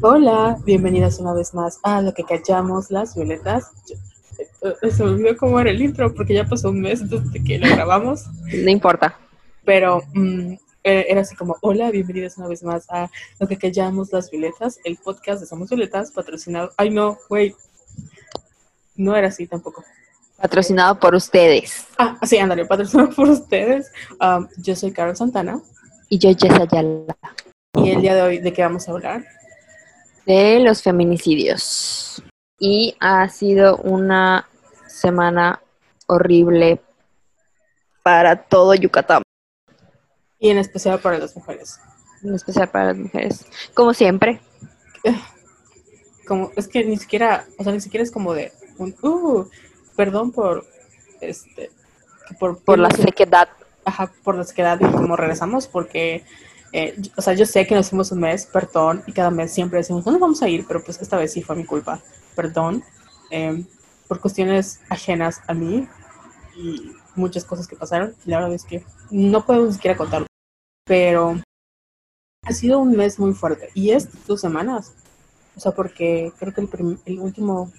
Hola, bienvenidas una vez más a lo que callamos las violetas. Yo- eh, se me olvidó cómo era el intro porque ya pasó un mes desde que lo grabamos, No importa. pero mm, eh, era así como, hola, bienvenidas una vez más a lo que callamos las violetas, el podcast de Somos Violetas, patrocinado. Ay, no, wait. No era así tampoco. Patrocinado por ustedes. Ah, sí, ándale, patrocinado por ustedes. Um, yo soy Carol Santana Y yo, Jess Ayala. y el día de hoy, ¿de qué vamos a hablar? De los feminicidios. Y ha sido una semana horrible para todo Yucatán. Y en especial para las mujeres. En especial para las mujeres. Como siempre. como es que ni siquiera, o sea, ni siquiera es como de un uh, perdón por este por, Por la sequedad. ajá, por la sequedad y como regresamos porque eh, o sea, yo sé que nos hicimos un mes, perdón, y cada mes siempre decimos, ¿dónde vamos a ir? Pero pues esta vez sí fue mi culpa, perdón, eh, por cuestiones ajenas a mí y muchas cosas que pasaron. Y la verdad es que no puedo ni siquiera contarlo, pero ha sido un mes muy fuerte. Y es dos semanas, o sea, porque creo que el, el último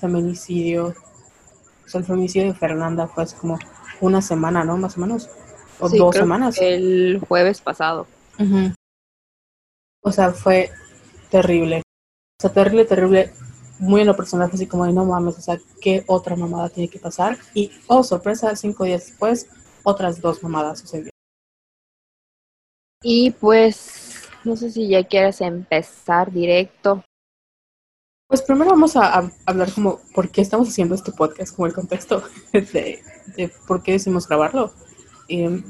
feminicidio, o sea, el feminicidio de Fernanda fue hace como una semana, ¿no? Más o menos. O Sí, dos creo semanas. que El jueves pasado. Ujú. O sea, fue terrible. O sea, terrible, terrible. Muy en lo personal, así como de no mames, o sea, ¿qué otra mamada tiene que pasar? Y, oh, sorpresa, cinco días después, otras dos mamadas sucedieron. Y pues, no sé si ya quieres empezar directo. Pues primero vamos a, a hablar como por qué estamos haciendo este podcast, como el contexto de, de por qué decidimos grabarlo. Em,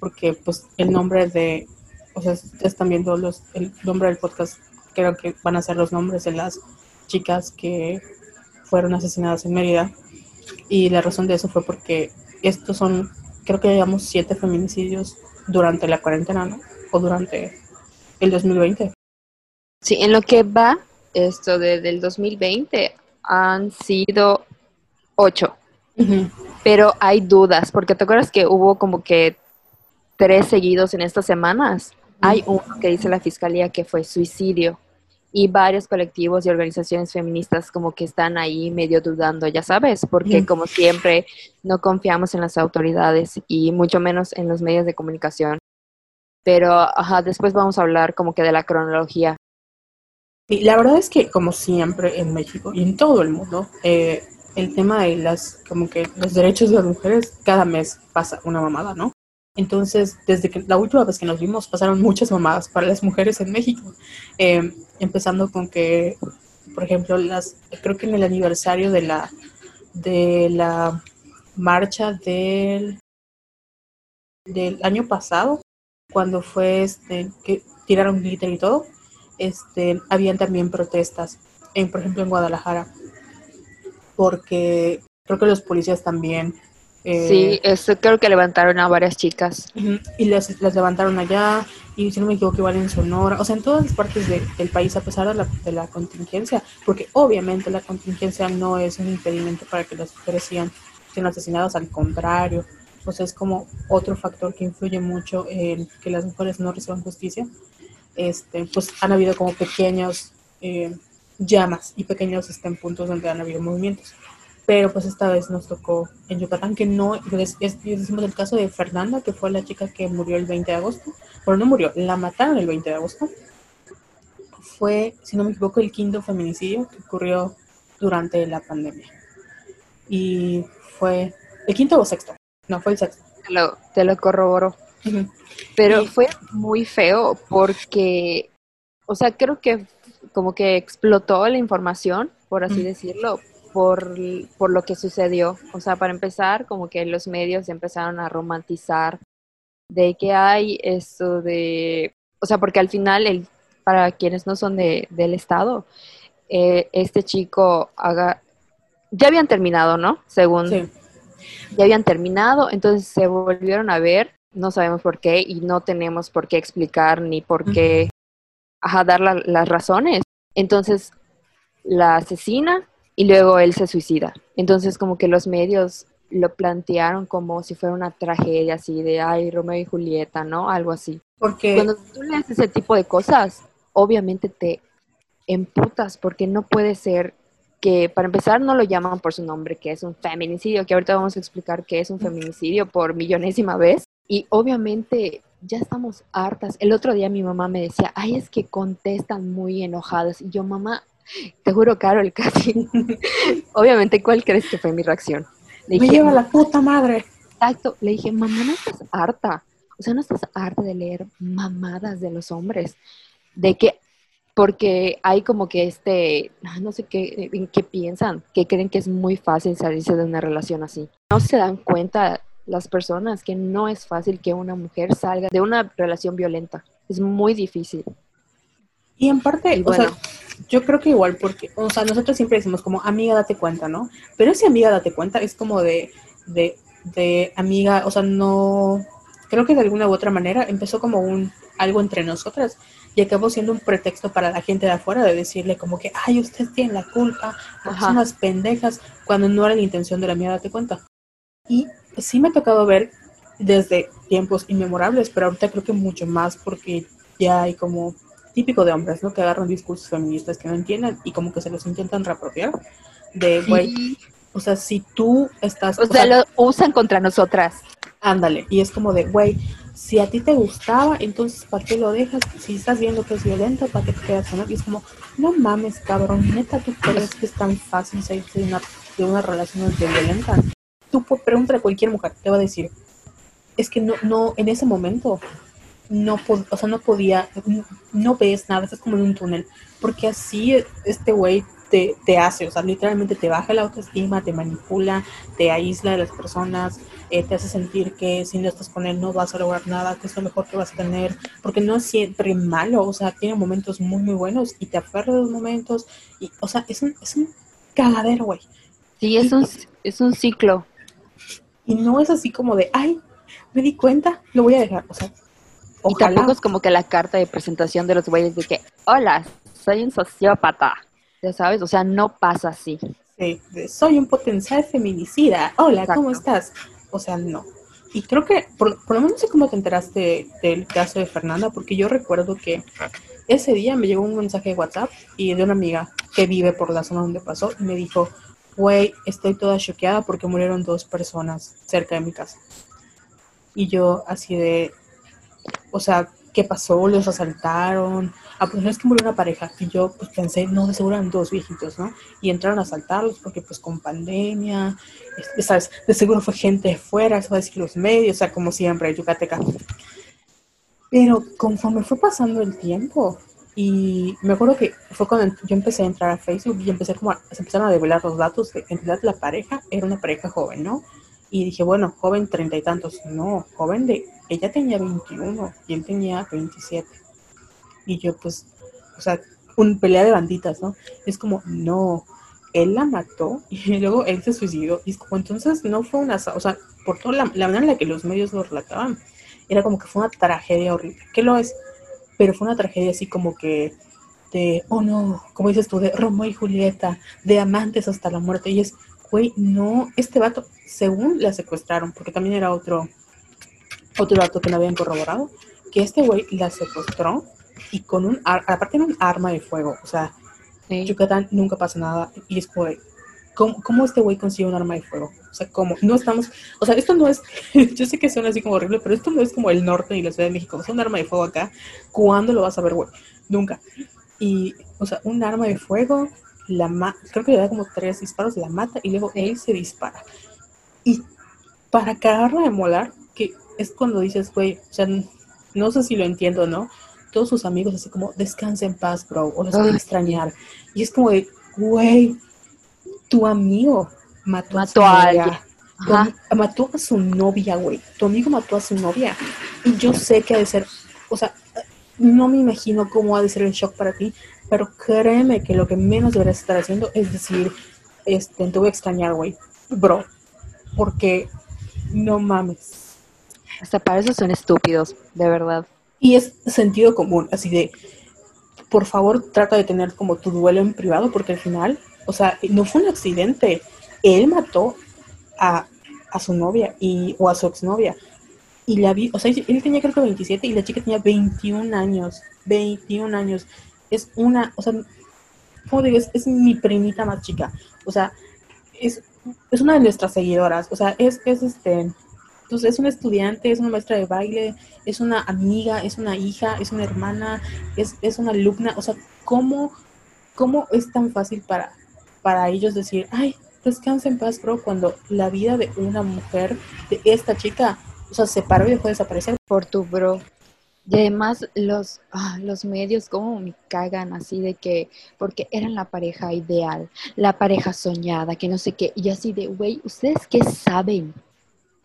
porque pues el nombre de, o sea, están viendo los, el nombre del podcast, creo que van a ser los nombres de las chicas que fueron asesinadas en Mérida. Y la razón de eso fue porque estos son, creo que llevamos siete feminicidios durante la cuarentena, ¿no? O durante el 2020. Sí, en lo que va esto desde el 2020 han sido ocho. Pero hay dudas, porque te acuerdas que hubo como que tres seguidos en estas semanas. Hay uno que dice la fiscalía que fue suicidio y varios colectivos y organizaciones feministas como que están ahí medio dudando, ya sabes, porque como siempre no confiamos en las autoridades y mucho menos en los medios de comunicación. Pero ajá, después vamos a hablar como que de la cronología. Y la verdad es que, como siempre en México y en todo el mundo, eh, el tema de las, como que los derechos de las mujeres, cada mes pasa una mamada, ¿no? Entonces, desde que la última vez que nos vimos, pasaron muchas mamadas para las mujeres en México. Eh, empezando con que, por ejemplo, las, creo que en el aniversario de la, de la marcha del, del año pasado, cuando fue este, que tiraron glitter y todo, este, habían también protestas, en, por ejemplo en Guadalajara, porque creo que los policías también... eh, Sí, eso creo que levantaron a varias chicas. Y las, las levantaron allá, y si no me equivoco, igual en Sonora, o sea, en todas las partes de- del país, a pesar de la, de la contingencia, porque obviamente la contingencia no es un impedimento para que las mujeres sigan siendo asesinadas, al contrario, sea, es como otro factor que influye mucho en que las mujeres no reciban justicia. Este, pues han habido como pequeños eh, llamas y pequeños este, puntos donde han habido movimientos. Pero pues esta vez nos tocó en Yucatán, que no, es, es- decimos el caso de Fernanda, que fue la chica que murió el 20 de agosto. Bueno, no murió, la mataron el 20 de agosto. Fue, si no me equivoco, el quinto feminicidio que ocurrió durante la pandemia. Y fue el quinto o sexto. No, fue el sexto. Te lo, te lo corroboró. Pero Y- fue muy feo porque, o sea, creo que como que explotó la información, por así decirlo, por, por lo que sucedió. O sea, para empezar, como que los medios empezaron a romantizar de que hay esto de, o sea, porque al final, el, para quienes no son de, del Estado, eh, este chico haga, ya habían terminado, ¿no? Según Sí. ya habían terminado, entonces se volvieron a ver, no sabemos por qué y no tenemos por qué explicar ni por qué ajá, dar la- las razones. Entonces la asesina y luego él se suicida. Entonces como que los medios lo plantearon como si fuera una tragedia así de, ay, Romeo y Julieta, ¿no? Algo así. Porque Cuando tú lees ese tipo de cosas, obviamente te, emputas porque no puede ser que para empezar no lo llaman por su nombre, que es un feminicidio, que ahorita vamos a explicar qué es un feminicidio por millonésima vez. Y obviamente ya estamos hartas. El otro día mi mamá me decía, ay, es que contestan muy enojadas. Y yo, mamá, te juro, Carol, casi. obviamente, ¿cuál crees que fue mi reacción? Le dije, me lleva la puta madre. Exacto. Le dije, mamá, no estás harta. O sea, no estás harta de leer mamadas de los hombres. De que porque hay como que este, no sé qué, en qué piensan, que creen que es muy fácil salirse de una relación así. No se dan cuenta las personas que no es fácil que una mujer salga de una relación violenta. Es muy difícil. Y en parte, o sea, yo creo que igual, porque, o sea, nosotros siempre decimos como, amiga, date cuenta, ¿no? Pero ese amiga, date cuenta, es como de, de, de amiga, o sea, no, creo que de alguna u otra manera empezó como un, algo entre nosotras y acabó siendo un pretexto para la gente de afuera de decirle como que, ay, ustedes tienen la culpa, son unas pendejas, cuando no era la intención de la mía, date cuenta. Y sí me ha tocado ver desde tiempos inmemorables, pero ahorita creo que mucho más porque ya hay como típico de hombres, ¿no? Que agarran discursos feministas que no entienden y como que se los intentan reapropiar de, güey, o sea, si tú estás... O, sea, lo usan contra nosotras. Ándale, y es como de, güey, si a ti te gustaba, entonces ¿para qué lo dejas? Si estás viendo que es violento, ¿para qué te quedas con él? Y es como, no mames, cabrón, neta, ¿tú crees que es tan fácil salir de una, de una relación violenta? Tú pregúntale a cualquier mujer, te va a decir, es que no, no, en ese momento, no, o sea, no podía, no ves nada, estás como en un túnel, porque así este güey te, te, hace, o sea, literalmente te baja la autoestima, te manipula, te aísla de las personas, eh, te hace sentir que si no estás con él no vas a lograr nada, que es lo mejor que vas a tener, porque no es siempre malo, o sea, tiene momentos muy, muy buenos y te aferra de los momentos, y, o sea, es un, es un cagadero, güey. Sí, es un, es un ciclo. Y no es así como de, ay, me di cuenta, lo voy a dejar, o sea, Y tampoco es como que la carta de presentación de los güeyes de que, hola, soy un sociópata. Ya sabes, o sea, no pasa así. Sí, soy un potencial feminicida. Hola, ¿cómo estás? O sea, no. Y creo que, por, lo menos sé cómo te enteraste del caso de Fernanda, porque yo recuerdo que ese día me llegó un mensaje de WhatsApp y de una amiga que vive por la zona donde pasó y me dijo, güey, estoy toda choqueada porque murieron dos personas cerca de mi casa. Y yo así de, o sea, ¿qué pasó? ¿Los asaltaron? Ah, pues no es que murió una pareja. Y yo pues pensé, no, de seguro eran dos viejitos, ¿no? Y entraron a asaltarlos porque pues con pandemia, ¿sabes? De seguro fue gente de fuera, a decir los medios, o sea, como siempre, Yucateca. Pero conforme fue pasando el tiempo, y me acuerdo que fue cuando yo empecé a entrar a Facebook y empecé como a, se empezaron a develar los datos de en realidad la pareja era una pareja joven, ¿no? Y dije, bueno, joven treinta y tantos. No, joven de, ella tenía 21 y él tenía 27. Y yo pues, o sea, un pelea de banditas, ¿no? Es como, no, él la mató y luego él se suicidó. Y es como, entonces no fue una, o sea, por toda la, la manera en la que los medios lo relataban, era como que fue una tragedia horrible. ¿Qué lo es? Pero fue una tragedia así como que de, oh no, como dices tú, de Romeo y Julieta, de amantes hasta la muerte. Y es, güey, no, este vato, según la secuestraron, porque también era otro, otro dato que no habían corroborado, que este güey la secuestró y con un, aparte era un arma de fuego, o sea, en Yucatán nunca pasa nada y es como, ¿cómo, ¿cómo, este güey consigue un arma de fuego? O sea, ¿cómo? No estamos, o sea, esto no es, yo sé que suena así como horrible, pero esto no es como el norte y la Ciudad de México, es un arma de fuego acá, ¿cuándo lo vas a ver, güey? Nunca. Y, o sea, un arma de fuego la creo que le da como tres disparos, la mata y luego él se dispara. Y para cagarla de molar, que es cuando dices, güey, o sea, no sé si lo entiendo, ¿no? Todos sus amigos así como, descansa en paz, bro, o los voy a extrañar. Y es como de, güey, tu amigo mató, a su novia. mató a su novia, güey. Tu amigo mató a su novia. Y yo sé que ha de ser, o sea, no me imagino cómo ha de ser el shock para ti, pero créeme que lo que menos deberías estar haciendo es decir, este, te voy a extrañar, güey, bro, porque no mames. Hasta para eso son estúpidos, de verdad. Y es sentido común, así de, por favor, trata de tener como tu duelo en privado, porque al final, o sea, no fue un accidente. Él mató a, a su novia y, o a su exnovia. Y la vi, o sea, él tenía creo que 27 y la chica tenía 21 años. 21 años es una, o sea, como digo, es, mi primita más chica. O sea, es, es una de nuestras seguidoras. O sea, es, es este. Entonces, es una estudiante, es una maestra de baile, es una amiga, es una hija, es una hermana, es, es una alumna. O sea, ¿cómo, ¿cómo es tan fácil para, para ellos decir, ay, descansa en paz, bro, cuando la vida de una mujer, de esta chica, o sea, se paró y dejó de desaparecer? Por tu bro. Y además los, ah, los medios como me cagan así de que, porque eran la pareja ideal, la pareja soñada, que no sé qué, y así de, güey, ¿ustedes qué saben?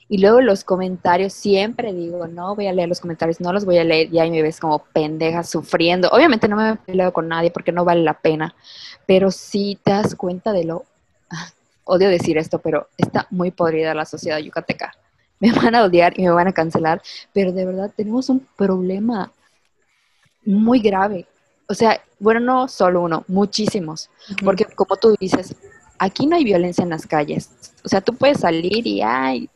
Y luego los comentarios, siempre digo, no voy a leer los comentarios, no los voy a leer, y ahí me ves como pendeja sufriendo. Obviamente no me peleo con nadie porque no vale la pena, pero sí te das cuenta de lo, ah, odio decir esto, pero está muy podrida la sociedad yucateca me van a odiar y me van a cancelar, pero de verdad tenemos un problema muy grave. O sea, bueno, no solo uno, muchísimos. Porque como tú dices, aquí no hay violencia en las calles. O sea, tú puedes salir y hay,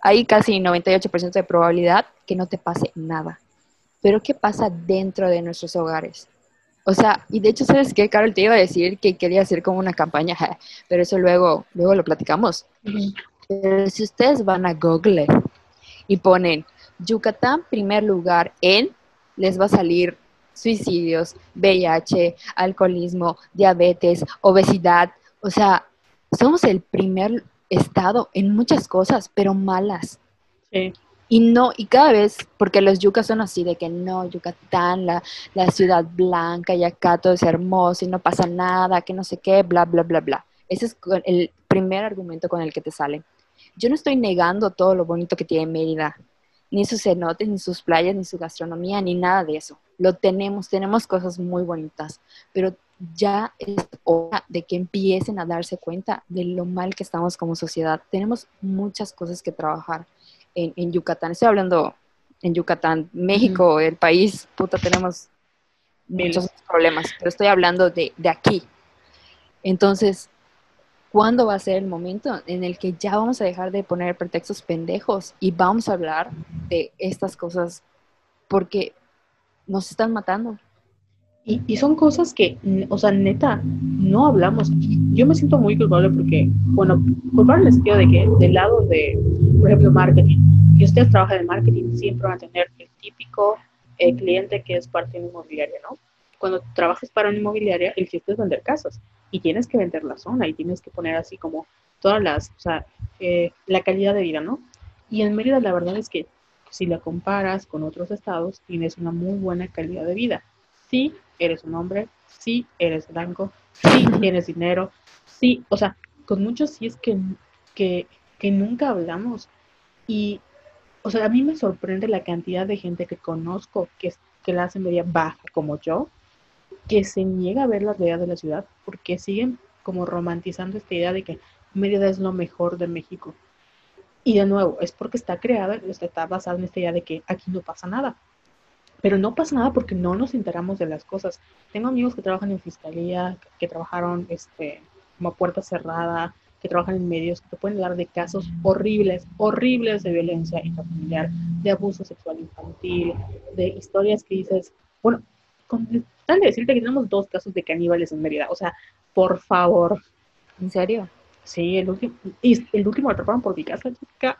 hay casi 98% de probabilidad que no te pase nada. Pero ¿qué pasa dentro de nuestros hogares? O sea, y de hecho, ¿sabes qué, Carol? Te iba a decir que quería hacer como una campaña, pero eso luego, luego lo platicamos. Pero si ustedes van a Google y ponen Yucatán primer lugar en, les va a salir suicidios, VIH, alcoholismo, diabetes, obesidad. O sea, somos el primer estado en muchas cosas, pero malas. Sí. Y no, y cada vez, porque los yucas son así de que no, Yucatán, la, la ciudad blanca, y acá todo es hermoso y no pasa nada, que no sé qué, bla, bla, bla, bla. Ese es el primer argumento con el que te salen. Yo no estoy negando todo lo bonito que tiene Mérida, ni sus cenotes, ni sus playas, ni su gastronomía, ni nada de eso. Lo tenemos, tenemos cosas muy bonitas, pero ya es hora de que empiecen a darse cuenta de lo mal que estamos como sociedad. Tenemos muchas cosas que trabajar en, Yucatán. Estoy hablando en Yucatán, México, el país, puta, tenemos muchos problemas, pero estoy hablando de, de aquí. Entonces, ¿cuándo va a ser el momento en el que ya vamos a dejar de poner pretextos pendejos y vamos a hablar de estas cosas porque nos están matando? Y, son cosas que, o sea, neta, no hablamos. Yo me siento muy culpable porque, bueno, culpable en el sentido de que del lado de, por ejemplo, marketing, que ustedes trabajan en marketing, siempre van a tener el típico eh, cliente que es parte inmobiliaria, ¿no? Cuando trabajas para una inmobiliaria, el chiste es vender casas y tienes que vender la zona y tienes que poner así como todas las, o sea, eh, la calidad de vida, ¿no? Y en Mérida la verdad es que si la comparas con otros estados, tienes una muy buena calidad de vida. Sí, eres un hombre, sí, eres blanco, sí, tienes dinero, sí, o sea, con muchos sí es que, que, que nunca hablamos. Y, o sea, a mí me sorprende la cantidad de gente que conozco que, que la hace media baja como yo, que se niega a ver la realidad de la ciudad porque siguen como romantizando esta idea de que Mérida es lo mejor de México. Y de nuevo, es porque está creada, está basada en esta idea de que aquí no pasa nada. Pero no pasa nada porque no nos enteramos de las cosas. Tengo amigos que trabajan en fiscalía, que trabajaron este, como puerta cerrada, que trabajan en medios, que te pueden hablar de casos horribles, horribles de violencia intrafamiliar, de abuso sexual infantil, de historias que dices, bueno, con tal de decirte que tenemos dos casos de caníbales en Mérida. O sea, por favor. ¿En serio? Sí, el último, el último lo atraparon por mi casa, chica.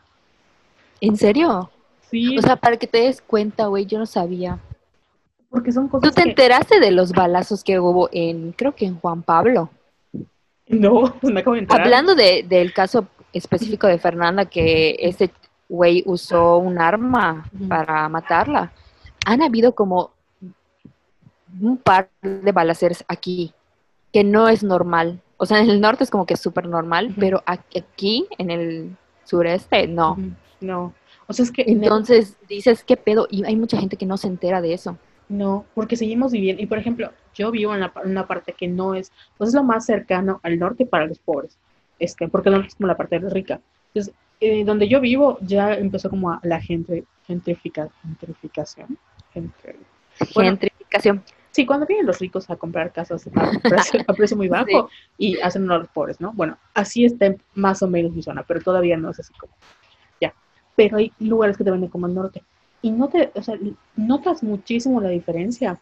¿En serio? Sí. O sea, para que te des cuenta, güey, yo no sabía. Porque son cosas ¿Tú te enteraste de los balazos que hubo en, creo que en Juan Pablo? No, pues me acabo de enterar. Hablando de, del caso específico de Fernanda, que ese güey usó un arma para matarla. Han habido como un par de balaceres aquí, que no es normal. O sea, en el norte es como que es súper normal, pero aquí, en el sureste, no. No. O sea, es que... Entonces dices, ¿qué pedo? Y hay mucha gente que no se entera de eso. No, porque seguimos viviendo. Y por ejemplo, yo vivo en, una parte que no es, pues es lo más cercano al norte para los pobres. Este, porque no es como la parte rica. Entonces, eh, donde yo vivo ya empezó como la gente, gentrifica, gentrificación. gentrificación. Sí, cuando vienen los ricos a comprar casas a precio, muy bajo y hacen a los pobres, ¿no? Bueno, así está más o menos mi zona, pero todavía no es así como, ya. Pero hay lugares que te venden como el norte. Y no te, o sea, notas muchísimo la diferencia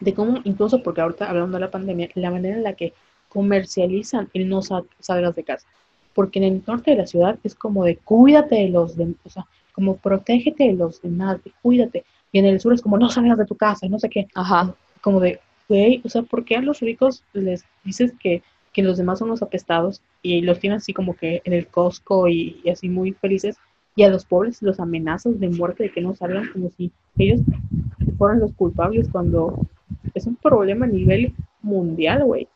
de cómo, incluso porque ahorita hablando de la pandemia, la manera en la que comercializan el no salgas de casa. Porque en el norte de la ciudad es como de cuídate de los demás, o sea, como protégete de los demás, cuídate. Y en el sur es como no salgas de tu casa, no sé qué. Ajá. Como de, güey, o sea, ¿por qué a los ricos les dices que, que los demás son los apestados y los tienes así como que en el Costco y, y así muy felices? Y a los pobres los amenazas de muerte, de que no salgan, como si ellos fueran los culpables cuando es un problema a nivel mundial, güey.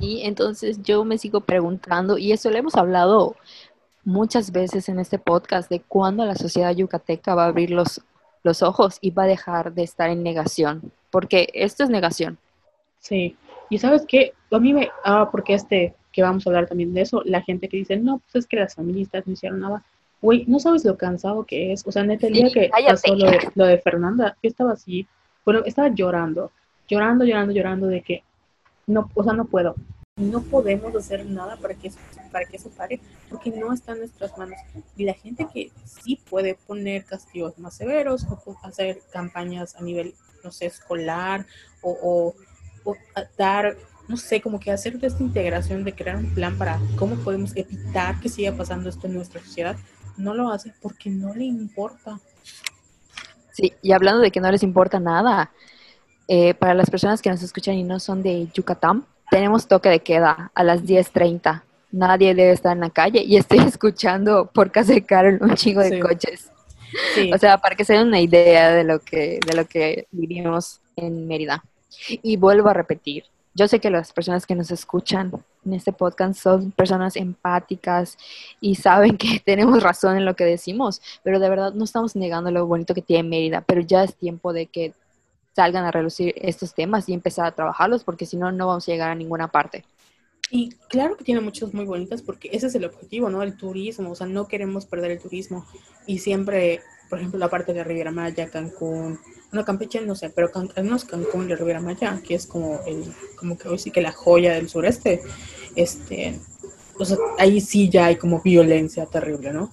Y entonces yo me sigo preguntando, y eso lo hemos hablado muchas veces en este podcast, de cuándo la sociedad yucateca va a abrir los, los ojos y va a dejar de estar en negación, porque esto es negación. Sí, y sabes qué, a mí me, ah, porque este, que vamos a hablar también de eso, la gente que dice, no, pues es que las feministas no hicieron nada. Güey, no sabes lo cansado que es. O sea, neta, el día que pasó lo de, lo de Fernanda, yo estaba así, bueno, estaba llorando, llorando, llorando, llorando de que no, o sea, no puedo. No podemos hacer nada para que eso, para que eso pare, porque no está en nuestras manos. Y la gente que sí puede poner castigos más severos o hacer campañas a nivel, no sé, escolar o, dar, no sé, como que hacer esta integración de crear un plan para cómo podemos evitar que siga pasando esto en nuestra sociedad, no lo hace porque no le importa. Sí, y hablando de que no les importa nada, eh, para las personas que nos escuchan y no son de Yucatán, tenemos toque de queda a las 10.30. Nadie debe estar en la calle y estoy escuchando por casa de Carol un chingo de coches. O sea, para que se den una idea de lo que, de lo que vivimos en Mérida. Y vuelvo a repetir, yo sé que las personas que nos escuchan en este podcast son personas empáticas y saben que tenemos razón en lo que decimos, pero de verdad no estamos negando lo bonito que tiene Mérida, pero ya es tiempo de que salgan a relucir estos temas y empezar a trabajarlos, porque si no, no vamos a llegar a ninguna parte. Y claro que tiene muchas muy bonitas, porque ese es el objetivo, ¿no? El turismo, o sea, no queremos perder el turismo. Y siempre, por ejemplo, la parte de Riviera Maya, Cancún, bueno, Campeche no sé, pero al menos Cancún y Riviera Maya, que es como el, como que hoy sí que la joya del sureste, este, o sea, ahí sí ya hay como violencia terrible, ¿no?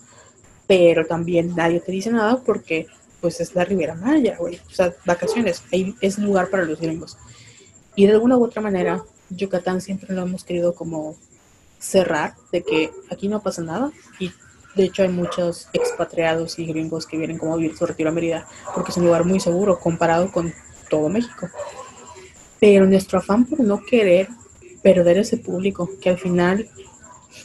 Pero también nadie te dice nada porque pues es la Riviera Maya, güey. O sea, vacaciones, ahí es lugar para los gringos. Y de alguna u otra manera, Yucatán siempre lo hemos querido como cerrar, de que aquí no pasa nada. Y de hecho hay muchos expatriados y gringos que vienen como a vivir su retiro a Mérida, porque es un lugar muy seguro comparado con todo México. Pero nuestro afán por no querer perder ese público, que al final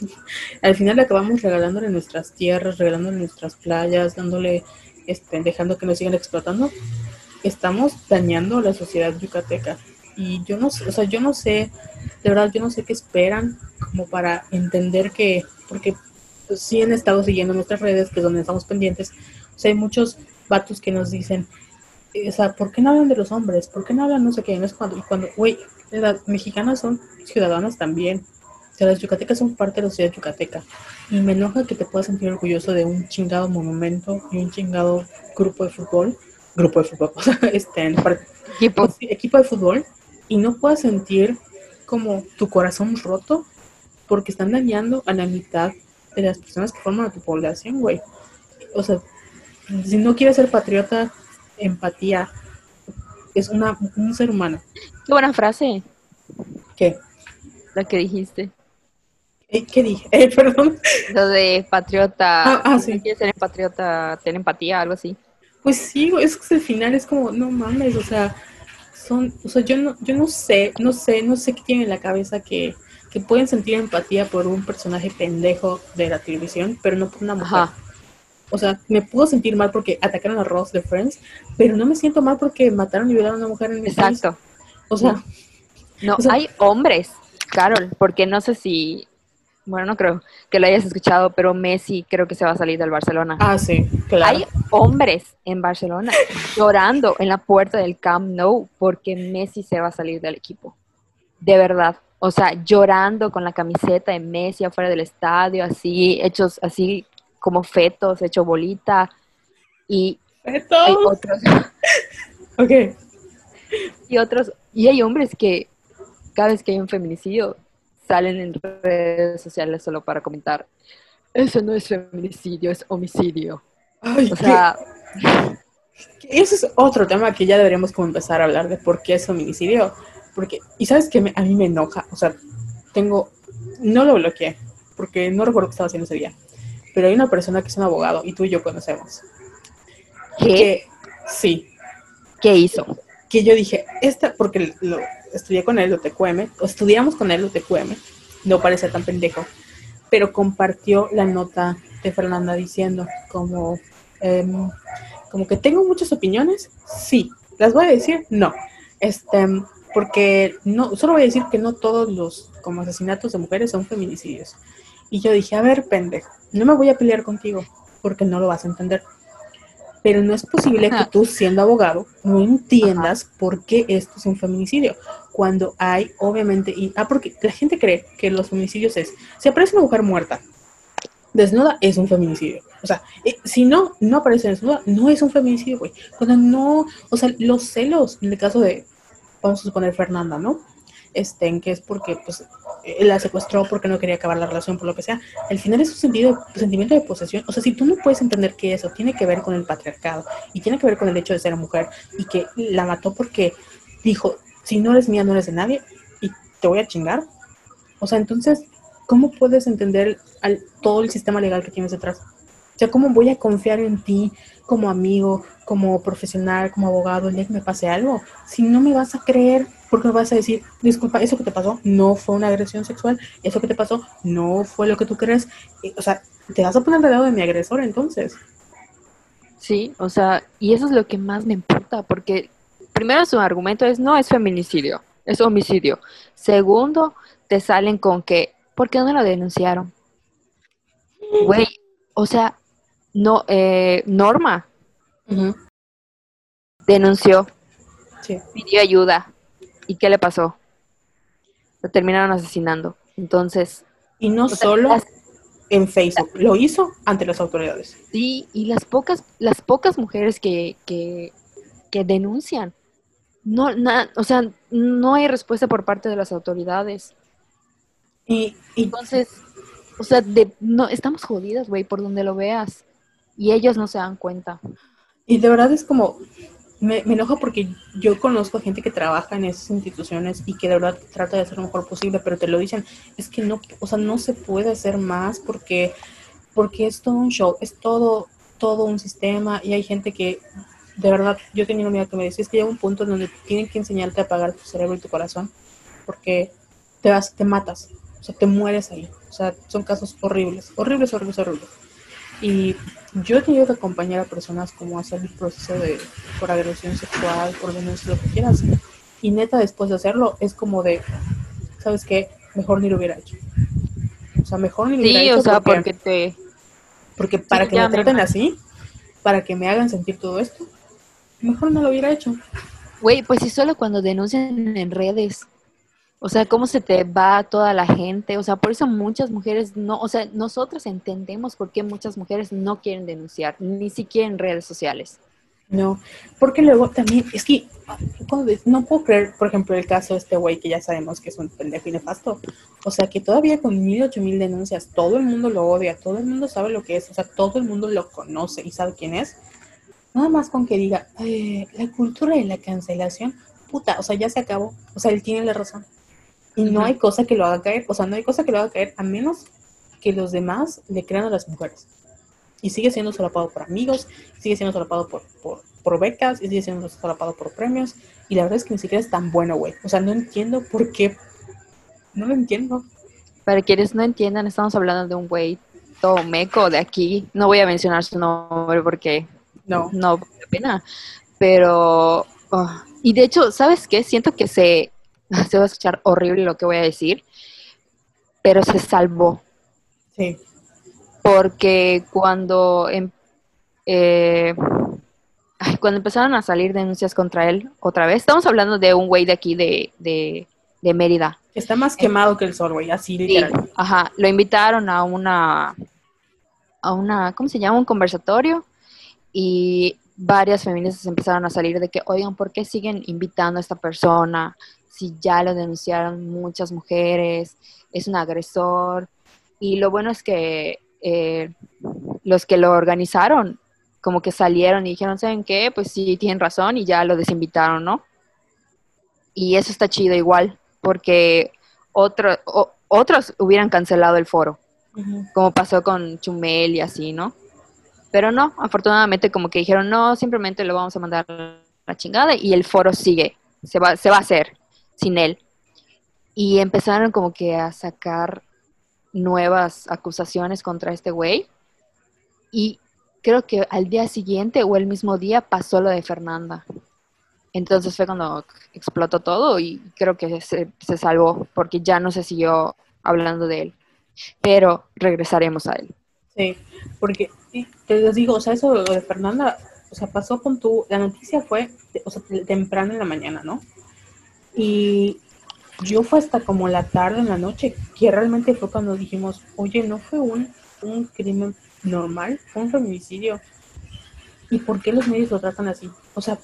al final acabamos regalándole nuestras tierras, regalándole nuestras playas, dándole este, dejando que nos sigan explotando, estamos dañando la sociedad yucateca. Y yo no sé, o sea, yo no sé, de verdad, yo no sé qué esperan como para entender que, porque pues, sí han estado siguiendo nuestras redes, que es donde estamos pendientes, hay muchos vatos que nos dicen, o sea, ¿por qué no hablan de los hombres? ¿Por qué no hablan no sé qué? No es cuando, cuando, mexicanas son ciudadanas también sea, las yucatecas son parte de la sociedad yucateca. Y me enoja que te puedas sentir orgulloso de un chingado monumento y un chingado grupo de fútbol. Grupo de fútbol, o sea, este, equipo. equipo de fútbol. Y no puedas sentir como tu corazón roto porque están dañando a la mitad de las personas que forman a tu población, güey. O sea, si no quieres ser patriota, empatía. Es una, un ser humano. Qué buena frase. ¿Qué? La que dijiste. ¿Qué dije? Eh, perdón. Lo de patriota. Ah, ah sí. Quieres ser patriota, tener empatía, algo así. Pues sí, es que al final es como, no mames, o sea, son, o sea, yo no, yo no sé, no sé, no sé qué tiene en la cabeza que, que pueden sentir empatía por un personaje pendejo de la televisión, pero no por una mujer. O sea, me puedo sentir mal porque atacaron a Ross de Friends, pero no me siento mal porque mataron y violaron a una mujer en el Exacto. O sea, no, hay hombres, Carol, porque no sé si bueno, no creo que lo hayas escuchado, pero Messi creo que se va a salir del Barcelona. Ah, sí, claro. Hay hombres en Barcelona llorando en la puerta del Camp Nou porque Messi se va a salir del equipo. De verdad. O sea, llorando con la camiseta de Messi afuera del estadio, así, hechos así como fetos, hecho bolita. Y ¿Fetos? hay otros. ok. Y otros, y hay hombres que cada vez que hay un feminicidio salen en redes sociales solo para comentar, eso no es feminicidio, es homicidio. o sea, ese es otro tema que ya deberíamos como empezar a hablar de por qué es feminicidio. Porque, y sabes que a mí me enoja, o sea, tengo, no lo bloqueé, porque no recuerdo qué estaba haciendo ese día, pero hay una persona que es un abogado y tú y yo conocemos. ¿Qué? sí. ¿Qué hizo? Que yo dije, esta, porque lo, estudié con él, lo TQM, o estudiamos con él, lo TQM, no parece tan pendejo, pero compartió la nota de Fernanda diciendo como, em, como que tengo muchas opiniones, sí, las voy a decir, no, este, porque no, solo voy a decir que no todos los como asesinatos de mujeres son feminicidios. Y yo dije, a ver, pendejo, no me voy a pelear contigo porque no lo vas a entender. Pero no es posible que tú, siendo abogado, no entiendas por qué esto es un feminicidio. Cuando hay, obviamente, y, ah, porque la gente cree que los feminicidios es, si aparece una mujer muerta, desnuda, es un feminicidio. O sea, eh, si no, no aparece desnuda, no es un feminicidio, güey. Cuando no, o sea, los celos, en el caso de, vamos a suponer Fernanda, ¿no? En que es porque pues él la secuestró porque no quería acabar la relación, por lo que sea. Al final es un sentido, sentimiento de posesión. O sea, si tú no puedes entender que eso tiene que ver con el patriarcado y tiene que ver con el hecho de ser mujer y que la mató porque dijo, si no eres mía, no eres de nadie y te voy a chingar. O sea, entonces, ¿cómo puedes entender al, todo el sistema legal que tienes detrás? O sea, ¿cómo voy a confiar en ti como amigo, como profesional, como abogado, el día que me pase algo? Si no me vas a creer, porque me vas a decir, disculpa, eso que te pasó no fue una agresión sexual, eso que te pasó no fue lo que tú crees. O sea, te vas a poner del lado de mi agresor entonces. Sí, o sea, y eso es lo que más me importa, porque primero su argumento es no es feminicidio, es homicidio. Segundo, te salen con que, ¿por qué no lo denunciaron? Güey, o sea, no, eh, Norma denunció, pidió ayuda. ¿Y qué le pasó? Lo terminaron asesinando. Entonces. Y no solo en Facebook, lo hizo ante las autoridades. Sí, y las pocas, las pocas mujeres que, que, que denuncian, no, o sea, no hay respuesta por parte de las autoridades. Y, entonces, o sea, de, no, estamos jodidas, güey, por donde lo veas. Y ellos no se dan cuenta. Y de verdad es como, me, me enoja porque yo conozco gente que trabaja en esas instituciones y que de verdad trata de hacer lo mejor posible, pero te lo dicen, es que no, o sea, no se puede hacer más porque, porque es todo un show, es todo, todo un sistema y hay gente que, de verdad, yo tenía una amiga que me decía, es que llega un punto en donde tienen que enseñarte a apagar tu cerebro y tu corazón porque te vas, te matas, o sea, te mueres ahí, o sea, son casos horribles, horribles, horribles, horribles. Y yo he tenido que acompañar a personas como hacer el proceso de por agresión sexual, por denuncia, lo que quieras. Y neta, después de hacerlo, es como de, ¿sabes qué? Mejor ni lo hubiera hecho. O sea, mejor ni lo hubiera hecho. Sí, o sea, porque, te. Porque para que me traten así, para que me hagan sentir todo esto, mejor no lo hubiera hecho. Güey, pues si solo cuando denuncian en redes. O sea, cómo se te va toda la gente. O sea, por eso muchas mujeres no, o sea, nosotras entendemos por qué muchas mujeres no quieren denunciar, ni siquiera en redes sociales. No, porque luego también, es que no puedo creer, por ejemplo, el caso de este güey que ya sabemos que es un pendejo y nefasto. O sea, que todavía con mil, ocho mil denuncias, todo el mundo lo odia, todo el mundo sabe lo que es, o sea, todo el mundo lo conoce y sabe quién es. Nada más con que diga, eh, la cultura de la cancelación, puta, o sea, ya se acabó. O sea, él tiene la razón. Y no hay cosa que lo haga caer, o sea, no hay cosa que lo haga caer a menos que los demás le crean a las mujeres. Y sigue siendo solapado por amigos, sigue siendo solapado por, por, por becas, y sigue siendo solapado por premios. Y la verdad es que ni siquiera es tan bueno, güey. O sea, no entiendo por qué. No lo entiendo. Para quienes no entiendan, estamos hablando de un güey todo meco de aquí. No voy a mencionar su nombre porque no, no vale la pena. Pero, oh, y de hecho, ¿sabes qué? Siento que se se va a escuchar horrible lo que voy a decir, pero se salvó. Sí. Porque cuando, em, eh, cuando empezaron a salir denuncias contra él otra vez, estamos hablando de un güey de aquí de, de, Mérida. Está más quemado que el sol, güey, así literal. ajá, lo invitaron a una, a una, ¿cómo se llama? Un conversatorio y varias feministas empezaron a salir de que, oigan, ¿por qué siguen invitando a esta persona? Si ya lo denunciaron muchas mujeres, es un agresor. Y lo bueno es que eh, los que lo organizaron como que salieron y dijeron, ¿saben qué? Pues sí, tienen razón y ya lo desinvitaron, ¿no? Y eso está chido igual, porque otro, otros hubieran cancelado el foro, como pasó con Chumel y así, ¿no? Pero no, afortunadamente como que dijeron, no, simplemente lo vamos a mandar a la chingada y el foro sigue, se va, se va a hacer sin él. Y empezaron como que a sacar nuevas acusaciones contra este güey. Y creo que al día siguiente o el mismo día pasó lo de Fernanda. Entonces fue cuando explotó todo y creo que se, se salvó porque ya no se siguió hablando de él. Pero regresaremos a él. Sí, porque te digo, o sea, eso de Fernanda, o sea, pasó con tu, la noticia fue, o sea, temprano en la mañana, ¿no? Y yo fue hasta como la tarde, en la noche, que realmente fue cuando dijimos, oye, no fue un, un crimen normal, fue un feminicidio. ¿Y por qué los medios lo tratan así? O sea,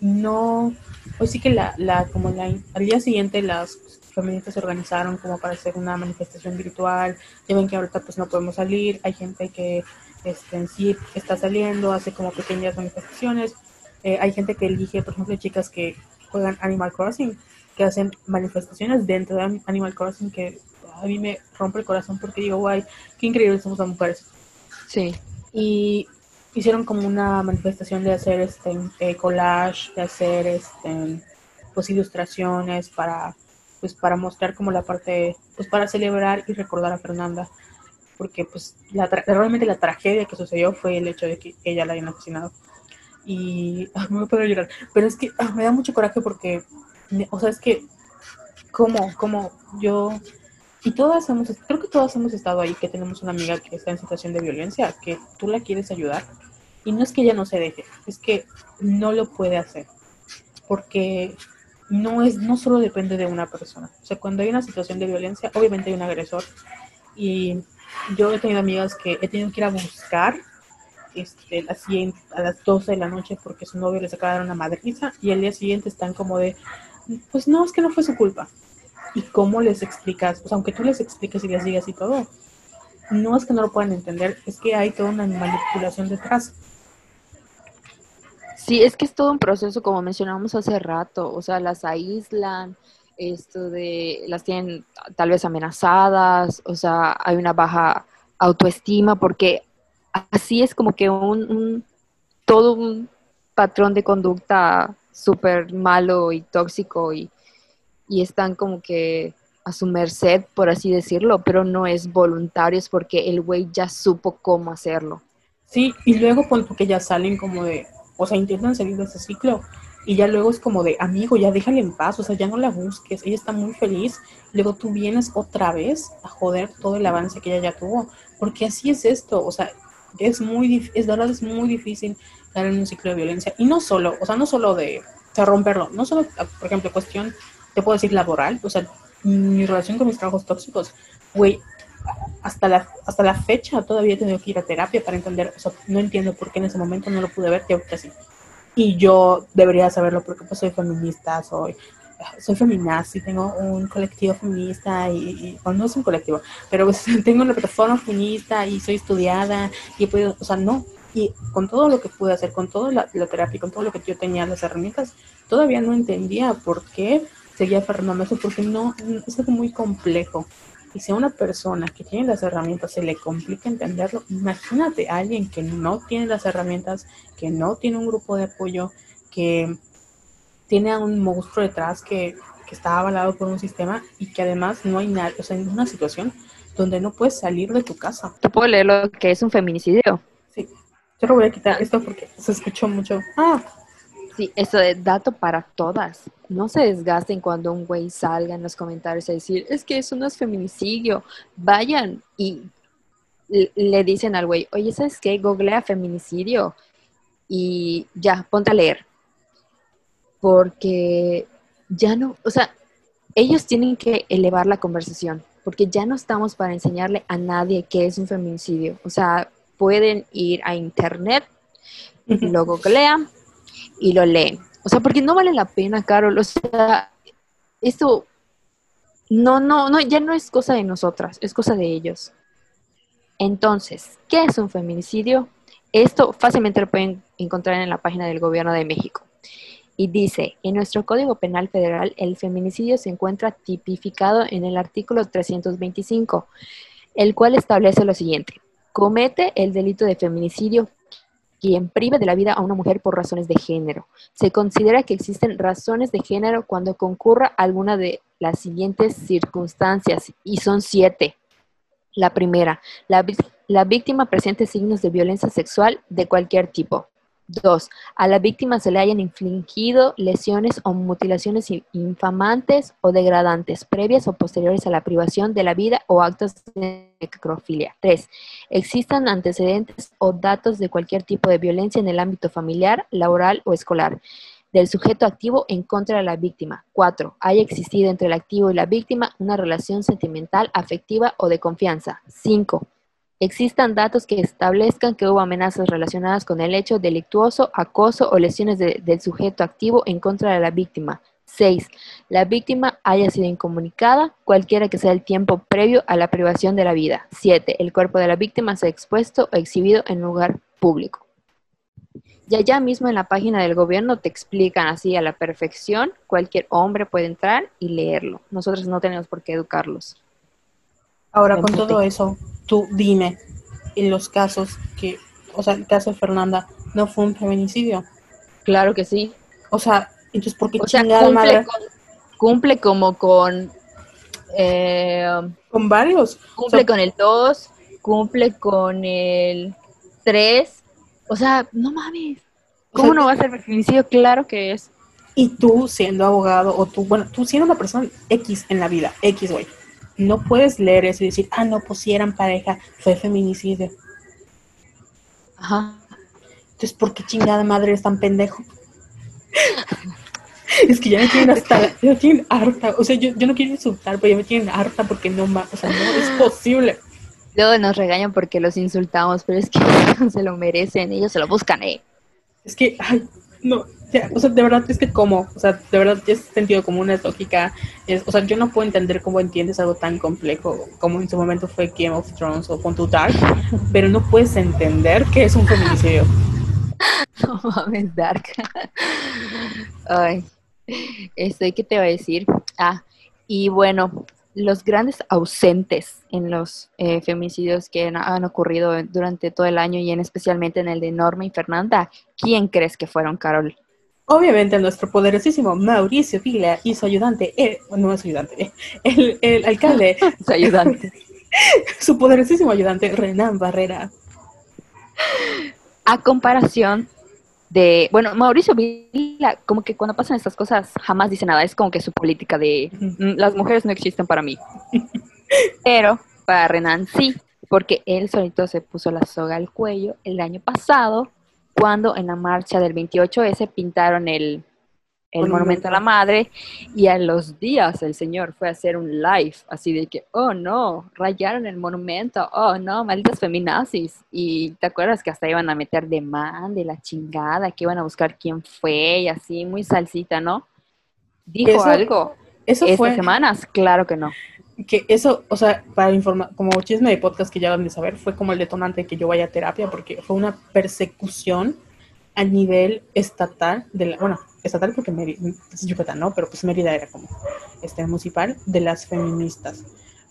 no, pues sí que la, la como la, al día siguiente las feministas se organizaron como para hacer una manifestación virtual, ya ven que ahorita pues no podemos salir, hay gente que este, en sí está saliendo, hace como pequeñas manifestaciones, eh, hay gente que elige, por ejemplo, chicas que juegan Animal Crossing, que hacen manifestaciones dentro de Animal Crossing que a mí me rompe el corazón porque digo, guay, qué increíble somos las mujeres. Sí. Y hicieron como una manifestación de hacer este eh, collage, de hacer este pues ilustraciones para pues para mostrar como la parte pues para celebrar y recordar a Fernanda porque pues la realmente la tragedia que sucedió fue el hecho de que ella la hayan asesinado y me voy a poder llorar pero es que ah, me da mucho coraje porque o sea, es que, ¿cómo? ¿Cómo? Yo, y todas hemos, creo que todas hemos estado ahí, que tenemos una amiga que está en situación de violencia, que tú la quieres ayudar, y no es que ella no se deje, es que no lo puede hacer, porque no es, no solo depende de una persona. O sea, cuando hay una situación de violencia, obviamente hay un agresor, y yo he tenido amigas que he tenido que ir a buscar este, así a las 12 de la noche porque su novio les acaba de dar una madriza y el día siguiente están como de, pues no, es que no fue su culpa. ¿Y cómo les explicas? Pues aunque tú les expliques y les digas y todo, no es que no lo puedan entender, es que hay toda una manipulación detrás. Sí, es que es todo un proceso, como mencionamos hace rato, o sea, las aíslan, esto de, las tienen tal vez amenazadas, o sea, hay una baja autoestima, porque así es como que un todo un patrón de conducta súper malo y tóxico y, están como que a su merced, por así decirlo, pero no es voluntario, es porque el güey ya supo cómo hacerlo. Sí, y luego porque ya salen como de, o sea, intentan salir de ese ciclo y ya luego es como de, amigo, ya déjale en paz, o sea, ya no la busques, ella está muy feliz, luego tú vienes otra vez a joder todo el avance que ella ya tuvo, porque así es esto, o sea, es muy, es verdad, es muy difícil estar en un ciclo de violencia. Y no solo, o sea, no solo de, romperlo, no solo, por ejemplo, cuestión, te puedo decir laboral, o sea, mi relación con mis trabajos tóxicos, güey, hasta la, hasta la fecha todavía he tenido que ir a terapia para entender, o sea, no entiendo por qué en ese momento no lo pude ver, que ahorita sí. Y yo debería saberlo porque pues soy feminista, soy soy feminazi, tengo un colectivo feminista y, no es un colectivo, pero pues, tengo una plataforma feminista y soy estudiada y podido, o sea, no, y con todo lo que pude hacer, con toda la, terapia, con todo lo que yo tenía, las herramientas, todavía no entendía por qué seguía aferrándome eso, porque no, es algo muy complejo. Y si a una persona que tiene las herramientas se le complica entenderlo, imagínate a alguien que no tiene las herramientas, que no tiene un grupo de apoyo, que tiene a un monstruo detrás que, que está avalado por un sistema y que además no hay nada, o sea, en una situación donde no puedes salir de tu casa. ¿Te puedo leer lo que es un feminicidio? Sí. Yo lo voy a quitar esto porque se escuchó mucho. Ah. Sí, eso de dato para todas. No se desgasten cuando un güey salga en los comentarios a decir, es que eso no es feminicidio. Vayan y le dicen al güey, oye, ¿sabes qué? Googlea feminicidio y ya, ponte a leer porque ya no, o sea, ellos tienen que elevar la conversación, porque ya no estamos para enseñarle a nadie qué es un feminicidio. O sea, pueden ir a internet, lo googlean y lo leen. O sea, porque no vale la pena, Carol. O sea, esto no, no, no, ya no es cosa de nosotras, es cosa de ellos. Entonces, ¿qué es un feminicidio? Esto fácilmente lo pueden encontrar en la página del Gobierno de México. Y dice, en nuestro Código Penal Federal, el feminicidio se encuentra tipificado en el artículo 325, el cual establece lo siguiente. Comete el delito de feminicidio quien prive de la vida a una mujer por razones de género. Se considera que existen razones de género cuando concurra alguna de las siguientes circunstancias, y son siete. La primera, la, la víctima presente signos de violencia sexual de cualquier tipo. 2. A la víctima se le hayan infligido lesiones o mutilaciones infamantes o degradantes previas o posteriores a la privación de la vida o actos de necrofilia. 3. Existan antecedentes o datos de cualquier tipo de violencia en el ámbito familiar, laboral o escolar del sujeto activo en contra de la víctima. 4. Haya existido entre el activo y la víctima una relación sentimental, afectiva o de confianza. 5 existan datos que establezcan que hubo amenazas relacionadas con el hecho delictuoso, acoso o lesiones del sujeto activo en contra de la víctima. 6. La víctima haya sido incomunicada, cualquiera que sea el tiempo previo a la privación de la vida. 7. El cuerpo de la víctima sea expuesto o exhibido en lugar público. Y allá mismo en la página del gobierno te explican así a la perfección, cualquier hombre puede entrar y leerlo. Nosotros no tenemos por qué educarlos. Ahora, con todo eso, tú dime, en los casos que, o sea, el caso de Fernanda no fue un feminicidio. Claro que sí. O sea, entonces, ¿por qué o chingada cumple madre? cumple como con... Eh, con varios. Cumple con el 2, cumple con el 3. O sea, no mames. ¿Cómo no va a ser feminicidio? Claro que es. Y tú siendo abogado, o tú, bueno, tú siendo una persona X en la vida, X, güey no puedes leer eso y decir, ah, no, pues si eran pareja, fue feminicidio. Ajá. Entonces, ¿por qué chingada madre es tan pendejo? es que ya me tienen hasta, ya me tienen harta. O sea, yo, yo no quiero insultar, pero ya me tienen harta porque no, o sea, no es posible. Luego nos regañan porque los insultamos, pero es que se lo merecen, ellos se lo buscan, eh. Es que, ay, no, o sea, de verdad es que como, o sea, de verdad es sentido común, es lógica, es, o sea, yo no puedo entender cómo entiendes algo tan complejo como en su momento fue Game of Thrones o Con tu Dark, pero no puedes entender que es un feminicidio. No mames, Dark. Ay, este, ¿qué te va a decir? Ah, y bueno, los grandes ausentes en los eh, feminicidios que han, ocurrido durante todo el año y en especialmente en el de Norma y Fernanda, ¿quién crees que fueron, Carol? Obviamente nuestro poderosísimo Mauricio Vila y su ayudante, eh, no es ayudante, el, el alcalde. su ayudante. su poderosísimo ayudante, Renan Barrera. A comparación de, bueno, Mauricio Vila, como que cuando pasan estas cosas jamás dice nada, es como que su política de mm, las mujeres no existen para mí. Pero para Renan sí, porque él solito se puso la soga al cuello el año pasado cuando en la marcha del 28S pintaron el, monumento. a la madre y a los días el señor fue a hacer un live así de que, oh no, rayaron el monumento, oh no, malditas feminazis. Y te acuerdas que hasta iban a meter demanda y la chingada, que iban a buscar quién fue y así, muy salsita, ¿no? Dijo algo. Eso Estas semanas, claro que no que eso, o sea, para informar, como chisme de podcast que ya van de saber, fue como el detonante de que yo vaya a terapia, porque fue una persecución a nivel estatal, de la, bueno, estatal porque Mérida, es Yucatán, ¿no? Pero pues Mérida era como este municipal de las feministas.